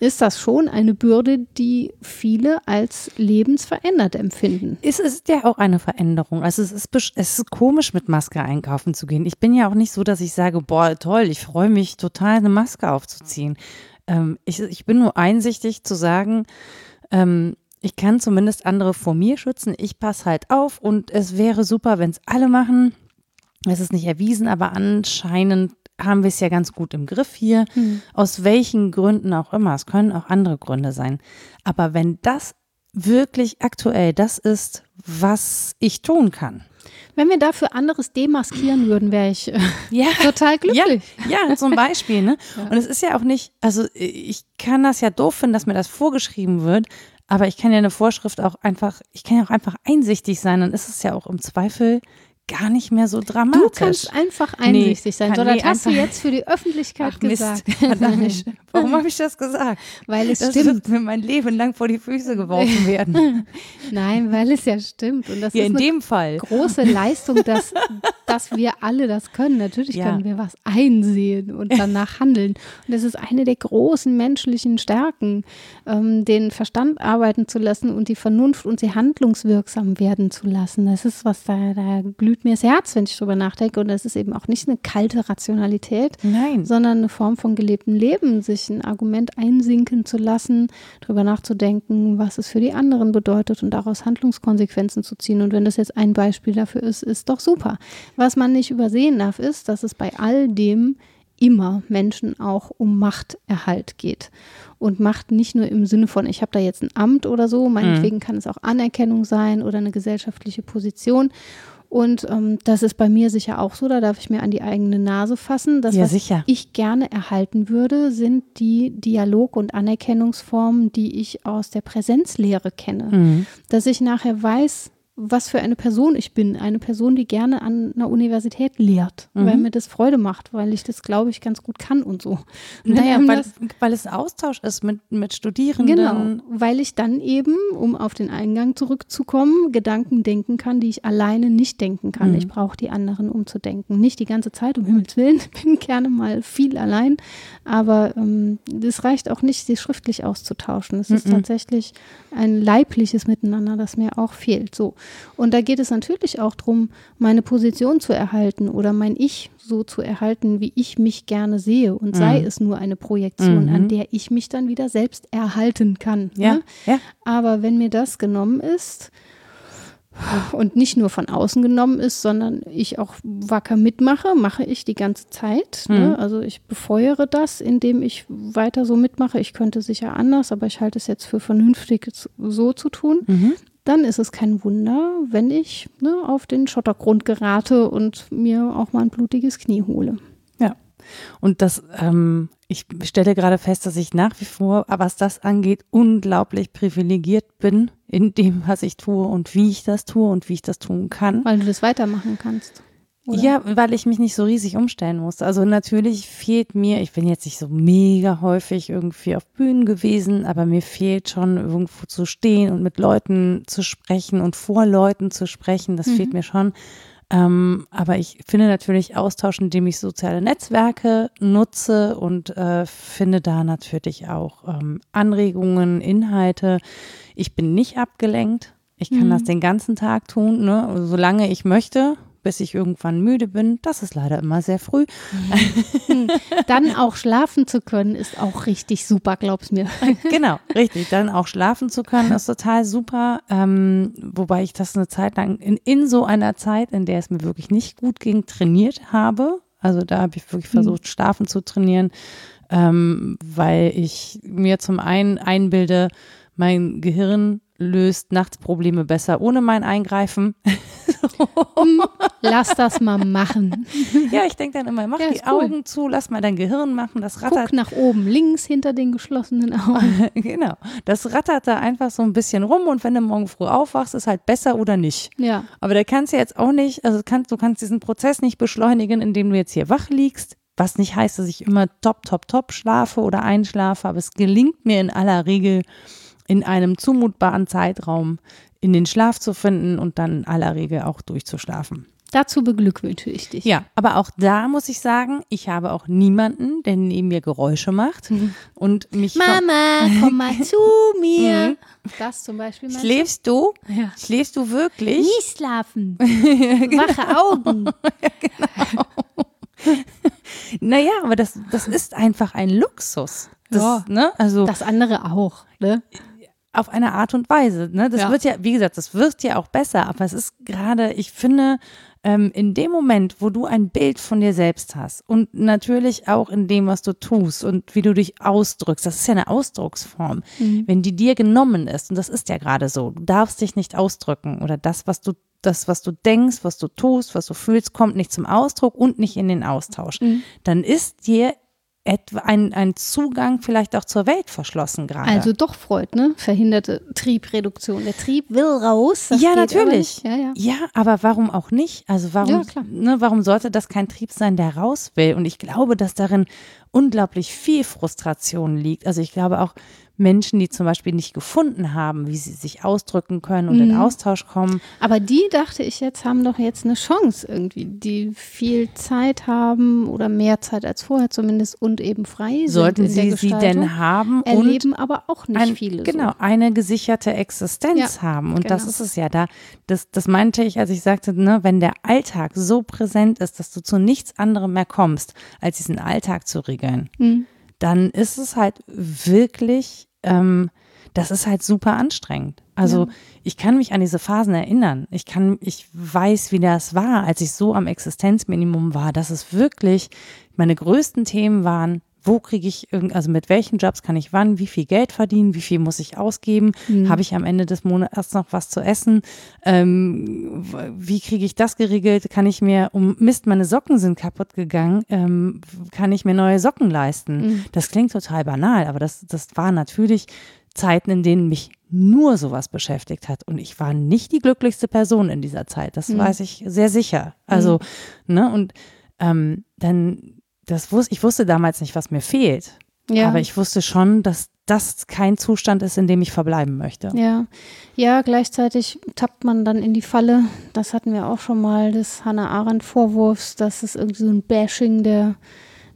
ist das schon eine Bürde, die viele als lebensverändert empfinden. Es ist ja auch eine Veränderung. Also es ist, es ist komisch, mit Maske einkaufen zu gehen. Ich bin ja auch nicht so, dass ich sage, boah, toll, ich freue mich total, eine Maske aufzuziehen. Ähm, ich, ich bin nur einsichtig zu sagen, ähm, ich kann zumindest andere vor mir schützen. Ich passe halt auf und es wäre super, wenn es alle machen. Es ist nicht erwiesen, aber anscheinend haben wir es ja ganz gut im Griff hier, mhm. aus welchen Gründen auch immer. Es können auch andere Gründe sein. Aber wenn das wirklich aktuell das ist, was ich tun kann. Wenn wir dafür anderes demaskieren würden, wäre ich äh, ja, total glücklich. Ja, ja zum Beispiel. Ne? Ja. Und es ist ja auch nicht, also ich kann das ja doof finden, dass mir das vorgeschrieben wird, aber ich kann ja eine Vorschrift auch einfach, ich kann ja auch einfach einsichtig sein. Dann ist es ja auch im Zweifel gar nicht mehr so dramatisch. Du kannst einfach einsichtig nee, sein. So, das nee, hast du jetzt für die Öffentlichkeit Ach, gesagt. Warum habe ich das gesagt? Weil es das stimmt. wird mir mein Leben lang vor die Füße geworfen werden. Nein, weil es ja stimmt. Und das ja, ist in eine dem Fall. große Leistung, dass, dass wir alle das können. Natürlich ja. können wir was einsehen und danach handeln. Und das ist eine der großen menschlichen Stärken, ähm, den Verstand arbeiten zu lassen und die Vernunft und sie handlungswirksam werden zu lassen. Das ist was da, da glüht blüht mir das Herz, wenn ich drüber nachdenke. Und das ist eben auch nicht eine kalte Rationalität, Nein. sondern eine Form von gelebtem Leben, sich ein Argument einsinken zu lassen, drüber nachzudenken, was es für die anderen bedeutet und daraus Handlungskonsequenzen zu ziehen. Und wenn das jetzt ein Beispiel dafür ist, ist doch super. Was man nicht übersehen darf, ist, dass es bei all dem immer Menschen auch um Machterhalt geht. Und Macht nicht nur im Sinne von, ich habe da jetzt ein Amt oder so, meinetwegen mhm. kann es auch Anerkennung sein oder eine gesellschaftliche Position. Und ähm, das ist bei mir sicher auch so, da darf ich mir an die eigene Nase fassen. Das, ja, was sicher. ich gerne erhalten würde, sind die Dialog- und Anerkennungsformen, die ich aus der Präsenzlehre kenne. Mhm. Dass ich nachher weiß, was für eine Person ich bin. Eine Person, die gerne an einer Universität lehrt, mhm. weil mir das Freude macht, weil ich das, glaube ich, ganz gut kann und so. Naja, weil, weil, es Austausch ist mit, mit Studierenden. Genau, weil ich dann eben, um auf den Eingang zurückzukommen, Gedanken denken kann, die ich alleine nicht denken kann. Mhm. Ich brauche die anderen, um zu denken. Nicht die ganze Zeit, um Himmels Willen. Ich bin gerne mal viel allein, aber ähm, es reicht auch nicht, sie schriftlich auszutauschen. Es ist mhm. tatsächlich ein leibliches Miteinander, das mir auch fehlt. So. Und da geht es natürlich auch darum, meine Position zu erhalten oder mein Ich so zu erhalten, wie ich mich gerne sehe. Und sei mhm. es nur eine Projektion, mhm. an der ich mich dann wieder selbst erhalten kann. Ja, ne? ja. Aber wenn mir das genommen ist, und nicht nur von außen genommen ist, sondern ich auch wacker mitmache, mache ich die ganze Zeit. Ne? Mhm. Also ich befeuere das, indem ich weiter so mitmache. Ich könnte sicher anders, aber ich halte es jetzt für vernünftig, so zu tun. Mhm dann ist es kein Wunder, wenn ich ne, auf den Schottergrund gerate und mir auch mal ein blutiges Knie hole. Ja. Und das ähm, ich stelle gerade fest, dass ich nach wie vor, was das angeht, unglaublich privilegiert bin in dem, was ich tue und wie ich das tue und wie ich das tun kann. Weil du das weitermachen kannst. Oder? Ja, weil ich mich nicht so riesig umstellen muss. Also natürlich fehlt mir, ich bin jetzt nicht so mega häufig irgendwie auf Bühnen gewesen, aber mir fehlt schon irgendwo zu stehen und mit Leuten zu sprechen und vor Leuten zu sprechen. Das mhm. fehlt mir schon. Ähm, aber ich finde natürlich Austausch, indem ich soziale Netzwerke nutze und äh, finde da natürlich auch ähm, Anregungen, Inhalte. Ich bin nicht abgelenkt. Ich kann mhm. das den ganzen Tag tun, ne? solange ich möchte bis ich irgendwann müde bin. Das ist leider immer sehr früh. Dann auch schlafen zu können, ist auch richtig super, glaub's mir. Genau, richtig. Dann auch schlafen zu können, ist total super. Ähm, wobei ich das eine Zeit lang in, in so einer Zeit, in der es mir wirklich nicht gut ging, trainiert habe. Also da habe ich wirklich mhm. versucht, schlafen zu trainieren, ähm, weil ich mir zum einen einbilde, mein Gehirn löst nachts Probleme besser ohne mein Eingreifen. lass das mal machen. Ja, ich denke dann immer, mach ja, die cool. Augen zu, lass mal dein Gehirn machen, das rattert. Guck nach oben, links hinter den geschlossenen Augen. genau, das rattert da einfach so ein bisschen rum und wenn du morgen früh aufwachst, ist halt besser oder nicht. Ja. Aber da kannst du jetzt auch nicht, also kannst, du kannst diesen Prozess nicht beschleunigen, indem du jetzt hier wach liegst. Was nicht heißt, dass ich immer top, top, top schlafe oder einschlafe, aber es gelingt mir in aller Regel, in einem zumutbaren Zeitraum in den Schlaf zu finden und dann in aller Regel auch durchzuschlafen. Dazu beglückwünsche ich dich. Ja, aber auch da muss ich sagen, ich habe auch niemanden, der neben mir Geräusche macht mhm. und mich. Mama, komm mal zu mir. Mhm. Das zum Beispiel. Schläfst du? Ja. Schläfst du wirklich? Nie schlafen. Wache Augen. ja, genau. naja, aber das, das ist einfach ein Luxus. Das, ja, ne? also, das andere auch. Ne? Auf eine Art und Weise. Ne? Das ja. wird ja, wie gesagt, das wird ja auch besser, aber es ist gerade, ich finde, ähm, in dem Moment, wo du ein Bild von dir selbst hast und natürlich auch in dem, was du tust und wie du dich ausdrückst, das ist ja eine Ausdrucksform, mhm. wenn die dir genommen ist, und das ist ja gerade so, du darfst dich nicht ausdrücken oder das, was du das, was du denkst, was du tust, was du fühlst, kommt nicht zum Ausdruck und nicht in den Austausch. Mhm. Dann ist dir etwa ein, ein Zugang vielleicht auch zur Welt verschlossen gerade. Also doch Freud, ne? Verhinderte Triebreduktion. Der Trieb will raus. ja, natürlich. Ja, ja. ja, aber warum auch nicht? Also warum, ja, ne, warum sollte das kein Trieb sein, der raus will? Und ich glaube, dass darin unglaublich viel Frustration liegt. Also ich glaube auch, Menschen, die zum Beispiel nicht gefunden haben, wie sie sich ausdrücken können und mhm. in Austausch kommen. Aber die, dachte ich jetzt, haben doch jetzt eine Chance irgendwie, die viel Zeit haben oder mehr Zeit als vorher zumindest und eben frei sind. Sollten sie sie denn haben erleben aber auch nicht ein, viele. Genau, so. eine gesicherte Existenz ja, haben. Und genau. das ist es ja da. Das, das meinte ich, als ich sagte, ne, wenn der Alltag so präsent ist, dass du zu nichts anderem mehr kommst, als diesen Alltag zu regeln. Mhm dann ist es halt wirklich ähm, das ist halt super anstrengend. Also ja. ich kann mich an diese Phasen erinnern. Ich kann, ich weiß, wie das war, als ich so am Existenzminimum war. Das ist wirklich, meine größten Themen waren, wo kriege ich, also mit welchen Jobs kann ich wann, wie viel Geld verdienen, wie viel muss ich ausgeben, mhm. habe ich am Ende des Monats noch was zu essen, ähm, wie kriege ich das geregelt, kann ich mir, um Mist, meine Socken sind kaputt gegangen, ähm, kann ich mir neue Socken leisten. Mhm. Das klingt total banal, aber das, das war natürlich Zeiten, in denen mich nur sowas beschäftigt hat. Und ich war nicht die glücklichste Person in dieser Zeit. Das mhm. weiß ich sehr sicher. Also, mhm. ne, und ähm, dann das wusste, ich wusste damals nicht, was mir fehlt. Ja. Aber ich wusste schon, dass das kein Zustand ist, in dem ich verbleiben möchte. Ja, ja, gleichzeitig tappt man dann in die Falle. Das hatten wir auch schon mal des Hannah Arendt Vorwurfs, dass es irgendwie so ein Bashing der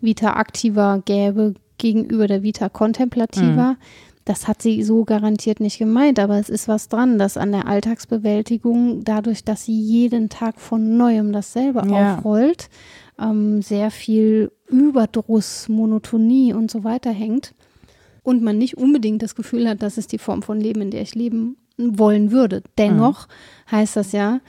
Vita Activa gäbe gegenüber der Vita Contemplativa. Mhm. Das hat sie so garantiert nicht gemeint, aber es ist was dran, dass an der Alltagsbewältigung, dadurch, dass sie jeden Tag von neuem dasselbe ja. aufrollt, ähm, sehr viel Überdruss, Monotonie und so weiter hängt und man nicht unbedingt das Gefühl hat, das ist die Form von Leben, in der ich leben wollen würde. Dennoch mhm. heißt das ja,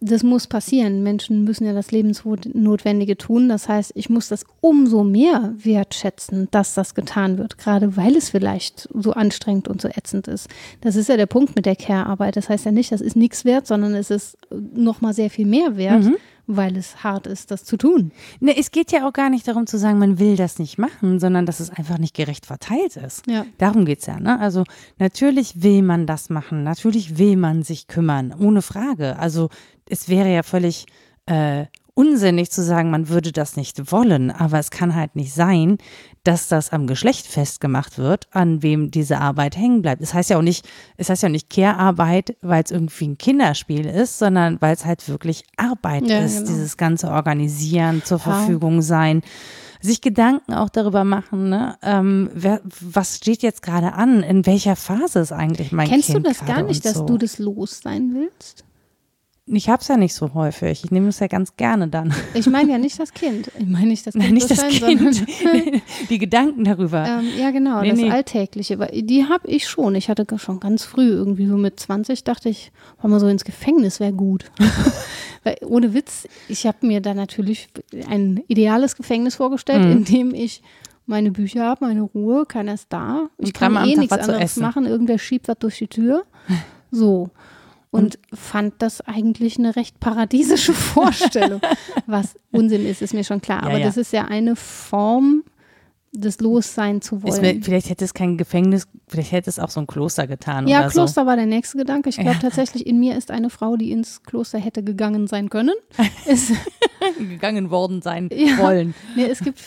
das muss passieren. Menschen müssen ja das Lebensnotwendige tun. Das heißt, ich muss das umso mehr wertschätzen, dass das getan wird, gerade weil es vielleicht so anstrengend und so ätzend ist. Das ist ja der Punkt mit der Care-Arbeit. Das heißt ja nicht, das ist nichts wert, sondern es ist nochmal sehr viel mehr wert, mhm weil es hart ist, das zu tun. Ne, es geht ja auch gar nicht darum zu sagen, man will das nicht machen, sondern dass es einfach nicht gerecht verteilt ist. Ja. Darum geht's ja. Ne? Also natürlich will man das machen, natürlich will man sich kümmern, ohne Frage. Also es wäre ja völlig äh, unsinnig zu sagen, man würde das nicht wollen, aber es kann halt nicht sein, dass das am Geschlecht festgemacht wird, an wem diese Arbeit hängen bleibt. Es heißt ja auch nicht, es heißt ja auch nicht Care-Arbeit, weil es irgendwie ein Kinderspiel ist, sondern weil es halt wirklich Arbeit Ja, ist, genau. dieses ganze Organisieren, zur. Verfügung sein sich Gedanken auch darüber machen, ne? ähm, wer, was steht jetzt gerade an, in welcher Phase ist eigentlich mein Kennst Kind du das gar nicht, und dass so. du das los sein willst? Ich hab's ja nicht so häufig. Ich nehme es ja ganz gerne dann. Ich meine ja nicht das Kind. Ich meine nicht das Kind. Nein, nicht das sein, Kind. Die Gedanken darüber. Ähm, ja, genau, Nee, das nee. Alltägliche. Weil die habe ich schon. Ich hatte schon ganz früh, irgendwie so mit 20, dachte ich, mal mal so ins Gefängnis wäre gut. Weil, ohne Witz, ich habe mir da natürlich ein ideales Gefängnis vorgestellt, Mhm. in dem ich meine Bücher habe, meine Ruhe, keiner ist da. Ich Und kann eh nichts anderes machen. Irgendwer schiebt was durch die Tür. So. Und fand das eigentlich eine recht paradiesische Vorstellung. Was Unsinn ist, ist mir schon klar. Ja, Aber ja. das ist ja eine Form des Lossein zu wollen. Ist mir, vielleicht hätte es kein Gefängnis, vielleicht hätte es auch so ein Kloster getan Ja, oder Kloster war der nächste Gedanke. Ich glaube Ja. tatsächlich, in mir ist eine Frau, die ins Kloster hätte gegangen sein können. So. Gegangen worden sein Ja. wollen. nee, es gibt,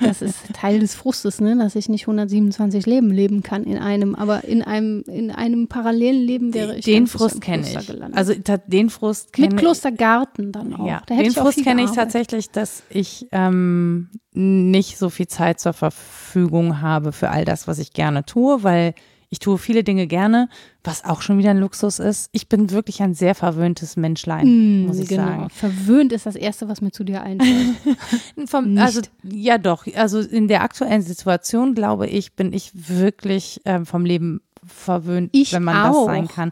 das ist Teil des Frustes, ne, dass ich nicht 127 Leben leben kann in einem, aber in einem, in einem parallelen Leben wäre ich Den Frust kenne ich. gelandet. Also den Frust kenne Mit Klostergarten dann auch. Ja, da den ich Frust kenne ich tatsächlich, dass ich ähm, nicht so viel Zeit zur Verfügung habe für all das, was ich gerne tue, weil ich tue viele Dinge gerne, was auch schon wieder ein Luxus ist. Ich bin wirklich ein sehr verwöhntes Menschlein, Mm, muss ich genau. sagen. Verwöhnt ist das Erste, was mir zu dir einfällt. Vom, also ja doch, also in der aktuellen Situation glaube ich, bin ich wirklich ähm, vom Leben verwöhnt, Ich wenn man auch. das sein kann.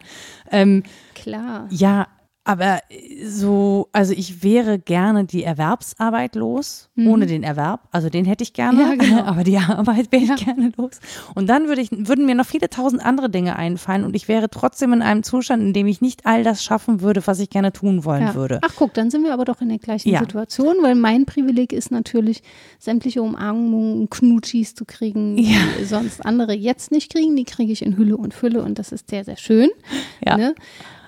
Ähm, Klar. Ja, aber so, also ich wäre gerne die Erwerbsarbeit los, ohne den Erwerb. Also den hätte ich gerne, Mhm. Ja, genau. aber die Arbeit wäre Ja. ich gerne los. Und dann würde ich, würden mir noch viele tausend andere Dinge einfallen und ich wäre trotzdem in einem Zustand, in dem ich nicht all das schaffen würde, was ich gerne tun wollen Ja. würde. Ach guck, dann sind wir aber doch in der gleichen. Situation, weil mein Privileg ist natürlich, sämtliche Umarmungen und Knutschis zu kriegen, Ja. die sonst andere jetzt nicht kriegen. Die kriege ich in Hülle und Fülle und das ist sehr, sehr schön. Ja. Ne?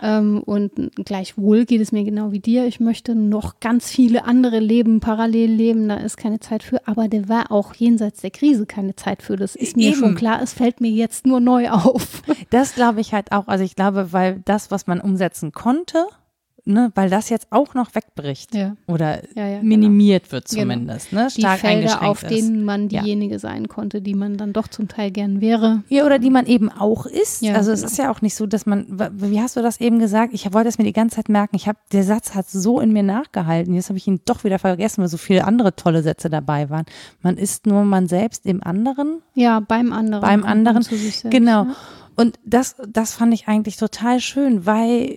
Ähm, und gleichwohl geht es mir genau wie dir. Ich möchte noch ganz viele andere Leben parallel leben. Da ist keine Zeit für. Aber der war auch jenseits der Krise keine Zeit für. Das ist mir Eben. schon klar. Es fällt mir jetzt nur neu auf. Das glaube ich halt auch. Also ich glaube, weil das, was man umsetzen konnte, ne, weil das jetzt auch noch wegbricht Ja. oder Ja, ja, minimiert wird Genau. zumindest, ne, Die stark Felder, eingeschränkt auf ist. denen man diejenige sein konnte, die man dann doch zum Teil gern wäre. Ja, oder die man eben auch ist. Also es genau. ist ja auch nicht so, dass man, wie hast du das eben gesagt? Ich wollte es mir die ganze Zeit merken. Ich habe, der Satz hat so in mir nachgehalten. Jetzt habe ich ihn doch wieder vergessen, weil so viele andere tolle Sätze dabei waren. Man ist nur man selbst im anderen. Ja, beim anderen. Beim anderen, Zu sich selbst, Genau. Und das, das fand ich eigentlich total schön, weil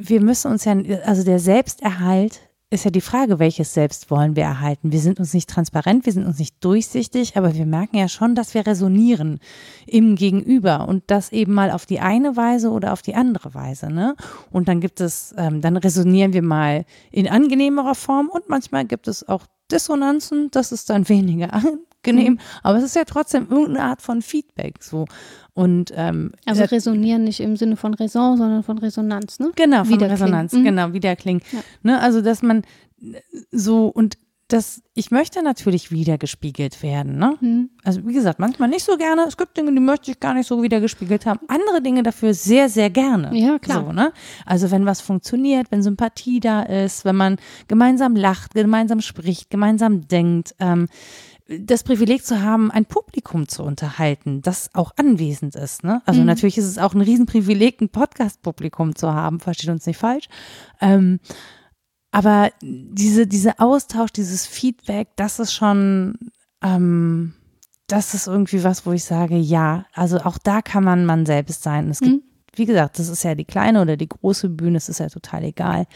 wir müssen uns ja, also der Selbsterhalt ist ja die Frage, welches Selbst wollen wir erhalten. Wir sind uns nicht transparent, wir sind uns nicht durchsichtig, aber wir merken ja schon, dass wir resonieren im Gegenüber und das eben mal auf die eine Weise oder auf die andere Weise. Ne? Und dann gibt es, ähm, dann resonieren wir mal in angenehmerer Form und manchmal gibt es auch Dissonanzen, das ist dann weniger angenehm, aber es ist ja trotzdem irgendeine Art von Feedback so. Und ähm, Also äh, resonieren nicht im Sinne von Raison, sondern von Resonanz, ne? Genau, von Wiederklingen. Resonanz, Mhm. genau, wiederklingen. Ja. Ne, also, dass man so und das, ich möchte natürlich wiedergespiegelt werden. Ne? Mhm. Also, wie gesagt, manchmal nicht so gerne. Es gibt Dinge, die möchte ich gar nicht so wiedergespiegelt haben. Andere Dinge dafür sehr, sehr gerne. Ja, klar. So, ne? Also, wenn was funktioniert, wenn Sympathie da ist, wenn man gemeinsam lacht, gemeinsam spricht, gemeinsam denkt, ähm, das Privileg zu haben, ein Publikum zu unterhalten, das auch anwesend ist. Ne? Also Mhm. natürlich ist es auch ein Riesenprivileg, ein Podcast-Publikum zu haben, versteht uns nicht falsch. Ähm, aber diese, dieser Austausch, dieses Feedback, das ist schon, ähm, das ist irgendwie was, wo ich sage, ja, also auch da kann man man selbst sein. Es gibt, Mhm. wie gesagt, das ist ja die kleine oder die große Bühne, es ist ja total egal.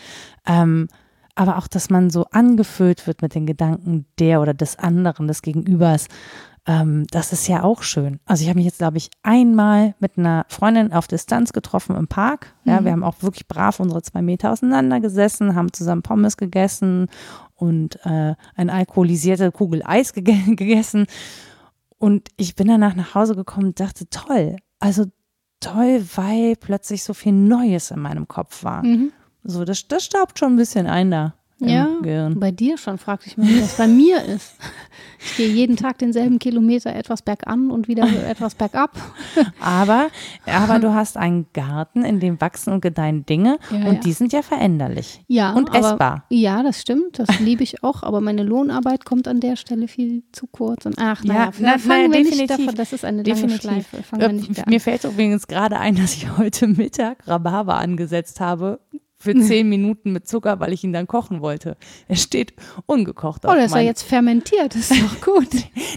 Ähm, aber auch, dass man so angefüllt wird mit den Gedanken der oder des anderen, des Gegenübers. Ähm, das ist ja auch schön. Also ich habe mich jetzt, glaube ich, einmal mit einer Freundin auf Distanz getroffen im Park. Ja, Mhm. wir haben auch wirklich brav unsere zwei Meter auseinander gesessen, haben zusammen Pommes gegessen und äh, eine alkoholisierte Kugel Eis gege gegessen. Und ich bin danach nach Hause gekommen und dachte, toll. Also toll, weil plötzlich so viel Neues in meinem Kopf war. Mhm. So, das, das staubt schon ein bisschen ein da im Ja, Gehirn. bei dir schon, fragte ich mal, wie das bei mir ist. Ich gehe jeden Tag denselben Kilometer etwas bergan und wieder etwas bergab. Aber, aber du hast einen Garten, in dem wachsen und gedeihen Dinge Ja, und ja. die sind ja veränderlich Ja, und aber, essbar. Ja, das stimmt, das liebe ich auch, aber meine Lohnarbeit kommt an der Stelle viel zu kurz. Und ach, Ja, naja, na- fangen naja, wir nicht definitiv. davon, das ist eine Definitiv. lange Schleife. Fangen wir Äh, nicht Mir fällt übrigens gerade ein, dass ich heute Mittag Rhabarber angesetzt habe für zehn Minuten mit Zucker, weil ich ihn dann kochen wollte. Er steht ungekocht Oh, der ist ja jetzt fermentiert, das ist doch gut.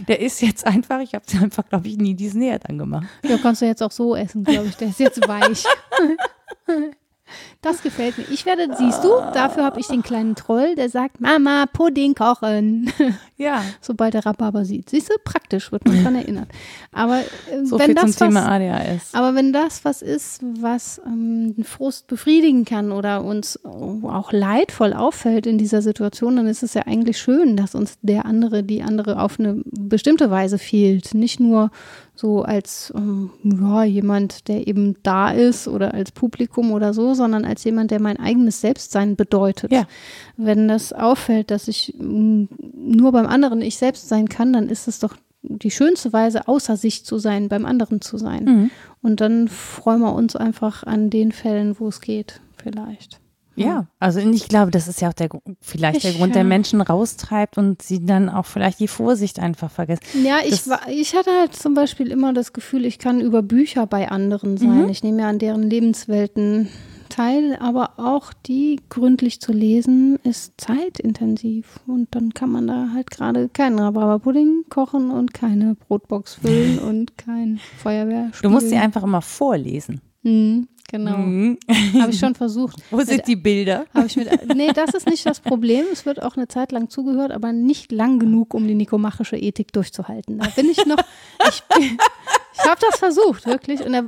Der ist jetzt einfach, ich habe einfach, glaube ich, nie diesen Näher dann gemacht. Ja, kannst du jetzt auch so essen, glaube ich. Der ist jetzt weich. Das gefällt mir. Ich werde, siehst du, dafür habe ich den kleinen Troll, der sagt, Mama, Pudding kochen. Ja, Sobald der Rhabarber sieht. Siehst du, praktisch, wird man dran erinnert. Aber äh, so wenn das was, ADHS. aber wenn das was ist, was ähm, den Frust befriedigen kann oder uns auch leidvoll auffällt in dieser Situation, dann ist es ja eigentlich schön, dass uns der andere, die andere auf eine bestimmte Weise fehlt. Nicht nur so als ähm, ja, jemand, der eben da ist oder als Publikum oder so, sondern als jemand, der mein eigenes Selbstsein bedeutet. Ja. Wenn das auffällt, dass ich mm, nur beim anderen ich selbst sein kann, dann ist es doch die schönste Weise, außer sich zu sein, beim anderen zu sein. Mhm. Und dann freuen wir uns einfach an den Fällen, wo es geht, vielleicht. Ja, also ich glaube, das ist ja auch der, vielleicht der Ich, Grund, der. Menschen raustreibt und sie dann auch vielleicht die Vorsicht einfach vergessen. Ja, ich, Das- war, ich hatte halt zum Beispiel immer das Gefühl, ich kann über Bücher bei anderen sein. Ich nehme ja an deren Lebenswelten teil, aber auch die gründlich zu lesen ist zeitintensiv. Und dann kann man da halt gerade keinen Rhabarberpudding kochen und keine Brotbox füllen und kein Feuerwehr Du musst sie einfach immer vorlesen. Mhm, genau. Mhm. Habe ich schon versucht. Wo sind die Bilder? Habe ich mit, nee, das ist nicht das Problem. Es wird auch eine Zeit lang zugehört, aber nicht lang genug, um die nikomachische Ethik durchzuhalten. Da bin ich noch, ich, ich habe das versucht, wirklich. Und er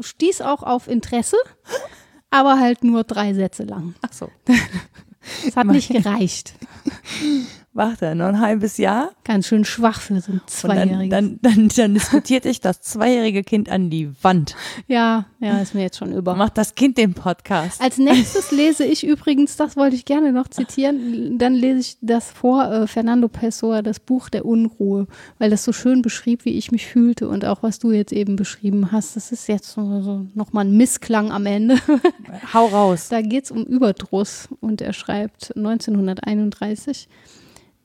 stieß auch auf Interesse, aber halt nur drei Sätze lang. Ach so. Es hat nicht gereicht. Warte, noch ein halbes Jahr Ganz schön schwach für so ein und dann, Zweijähriges. dann, dann, dann diskutiert dich das zweijährige Kind an die Wand. ja, ja, ist mir jetzt schon über. Macht das Kind den Podcast. Als nächstes lese ich übrigens, das wollte ich gerne noch zitieren, dann lese ich das vor, äh, Fernando Pessoa, das Buch der Unruhe, weil das so schön beschrieb, wie ich mich fühlte und auch was du jetzt eben beschrieben hast. Das ist jetzt so, so nochmal ein Missklang am Ende. Hau raus. Da geht es um Überdruss und er schreibt 1931,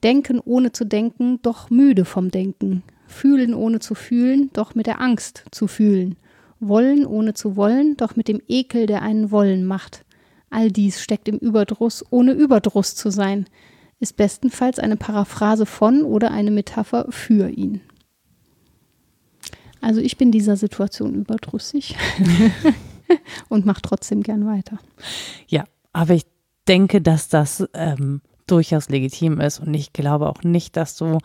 Denken ohne zu denken, doch müde vom Denken. Fühlen ohne zu fühlen, doch mit der Angst zu fühlen. Wollen ohne zu wollen, doch mit dem Ekel, der einen wollen macht. All dies steckt im Überdruss, ohne Überdruss zu sein. Ist bestenfalls eine Paraphrase von oder eine Metapher für ihn. Also ich bin dieser Situation überdrüssig und mache trotzdem gern weiter. Ja, aber ich denke, dass das ähm, durchaus legitim ist und ich glaube auch nicht, dass du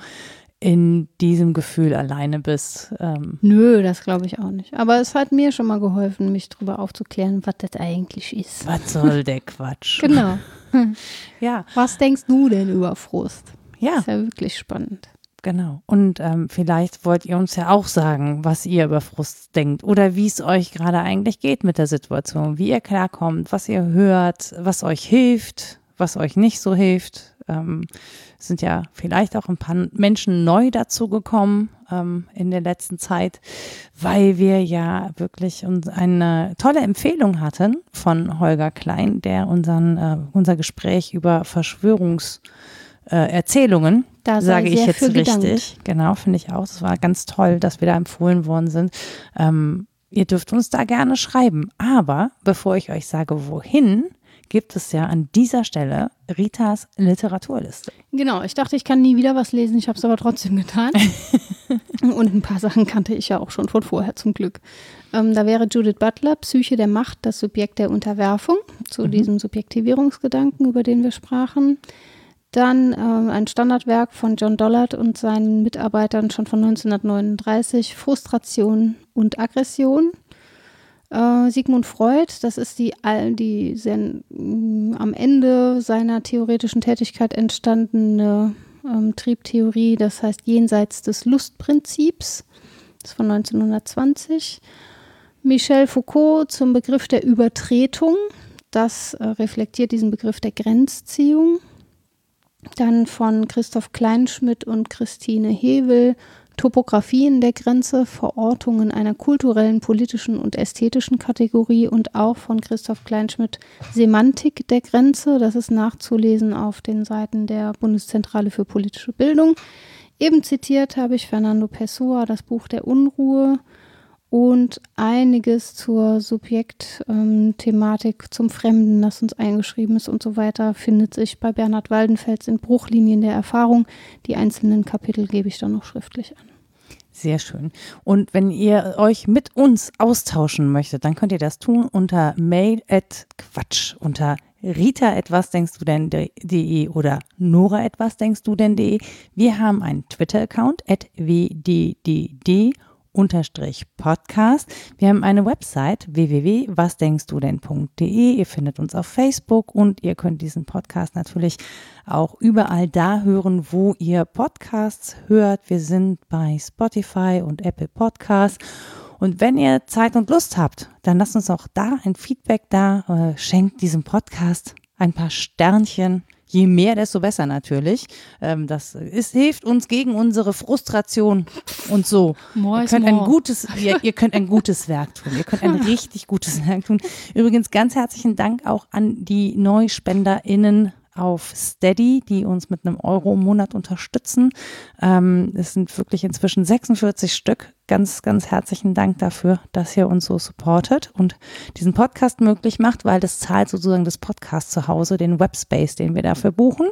in diesem Gefühl alleine bist. Ähm, Nö, das glaube ich auch nicht. Aber es hat mir schon mal geholfen, mich darüber aufzuklären, was das eigentlich ist. was soll der Quatsch? Genau. Ja, Was denkst du denn über Frust? ja, Ist ja wirklich spannend. genau. Und ähm, vielleicht wollt ihr uns ja auch sagen, was ihr über Frust denkt oder wie es euch gerade eigentlich geht mit der Situation, wie ihr klarkommt, was ihr hört, was euch hilft, was euch nicht so hilft. Ähm, es sind ja vielleicht auch ein paar Menschen neu dazugekommen ähm, in der letzten Zeit, weil wir ja wirklich uns eine tolle Empfehlung hatten von Holger Klein, der unseren, äh, unser Gespräch über Verschwörungserzählungen äh, sage ich jetzt für gedankt. richtig. Genau, finde ich auch. Es war ganz toll, dass wir da empfohlen worden sind. Ähm, ihr dürft uns da gerne schreiben. Aber bevor ich euch sage, wohin, gibt es ja an dieser Stelle Ritas Literaturliste. Genau, ich dachte, ich kann nie wieder was lesen, ich habe es aber trotzdem getan. Und ein paar Sachen kannte ich ja auch schon von vorher zum Glück. Ähm, da wäre Judith Butler, Psyche der Macht, das Subjekt der Unterwerfung, zu diesem Subjektivierungsgedanken, über den wir sprachen. Dann äh, ein Standardwerk von John Dollard und seinen Mitarbeitern schon von 1939, Frustration und Aggression. Äh, Sigmund Freud, das ist die, die sehr, äh, am Ende seiner theoretischen Tätigkeit entstandene ähm, Triebtheorie, das heißt jenseits des Lustprinzips, das ist von 1920. Michel Foucault zum Begriff der Übertretung, das äh, reflektiert diesen Begriff der Grenzziehung dann von Christoph Kleinschmidt und Christine Hevel Topografien der Grenze, Verortungen einer kulturellen, politischen und ästhetischen Kategorie und auch von Christoph Kleinschmidt Semantik der Grenze. Das ist nachzulesen auf den Seiten der Bundeszentrale für politische Bildung. Eben zitiert habe ich Fernando Pessoa, das Buch der Unruhe und einiges zur Subjektthematik, ähm, zum Fremden, das uns eingeschrieben ist und so weiter, findet sich bei Bernhard Waldenfels in Bruchlinien der Erfahrung. Die einzelnen Kapitel gebe ich dann noch schriftlich an. Sehr schön. Und wenn ihr euch mit uns austauschen möchtet, dann könnt ihr das tun unter mail at quatsch, unter rita etwas denkst du denn.de oder nora etwas denkst du denn.de. Wir haben einen Twitter-Account at wddd unterstrich Podcast. Wir haben eine Website www.wasdenkstudenn.de. Ihr findet uns auf Facebook und ihr könnt diesen Podcast natürlich auch überall da hören, wo ihr Podcasts hört. Wir sind bei Spotify und Apple Podcasts. Und wenn ihr Zeit und Lust habt, dann lasst uns auch da ein Feedback da, äh, schenkt diesem Podcast ein paar Sternchen Je mehr, desto besser natürlich. Ähm, das ist, hilft uns gegen unsere Frustration und so. More ihr könnt ein gutes, ihr, ihr könnt ein gutes Werk tun. Ihr könnt ein richtig gutes Werk tun. Übrigens ganz herzlichen Dank auch an die NeuspenderInnen auf Steady, die uns mit einem Euro im Monat unterstützen. Ähm, es sind wirklich inzwischen 46 Stück. Ganz, ganz herzlichen Dank dafür, dass ihr uns so supportet und diesen Podcast möglich macht, weil das zahlt sozusagen das Podcast zu Hause, den Webspace, den wir dafür buchen.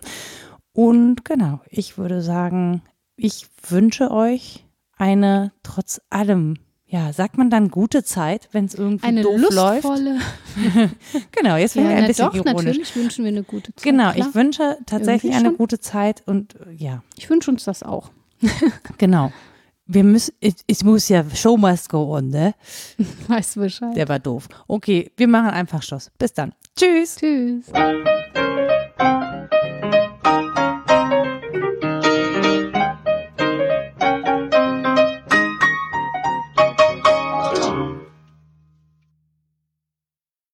Und genau, ich würde sagen, ich wünsche euch eine trotz allem ja, sagt man dann gute Zeit, wenn es irgendwie eine doof lustvolle. läuft? genau, jetzt werden ja, wir ein bisschen doch, ironisch. natürlich wünschen wir eine gute Zeit. Genau, klar. ich wünsche tatsächlich eine gute Zeit und ja. Ich wünsche uns das auch. genau. Wir müssen, ich, muss ja, Show must go on, ne? Weißt du Bescheid. Der war doof. Okay, wir machen einfach Schluss. Bis dann. Tschüss. Tschüss.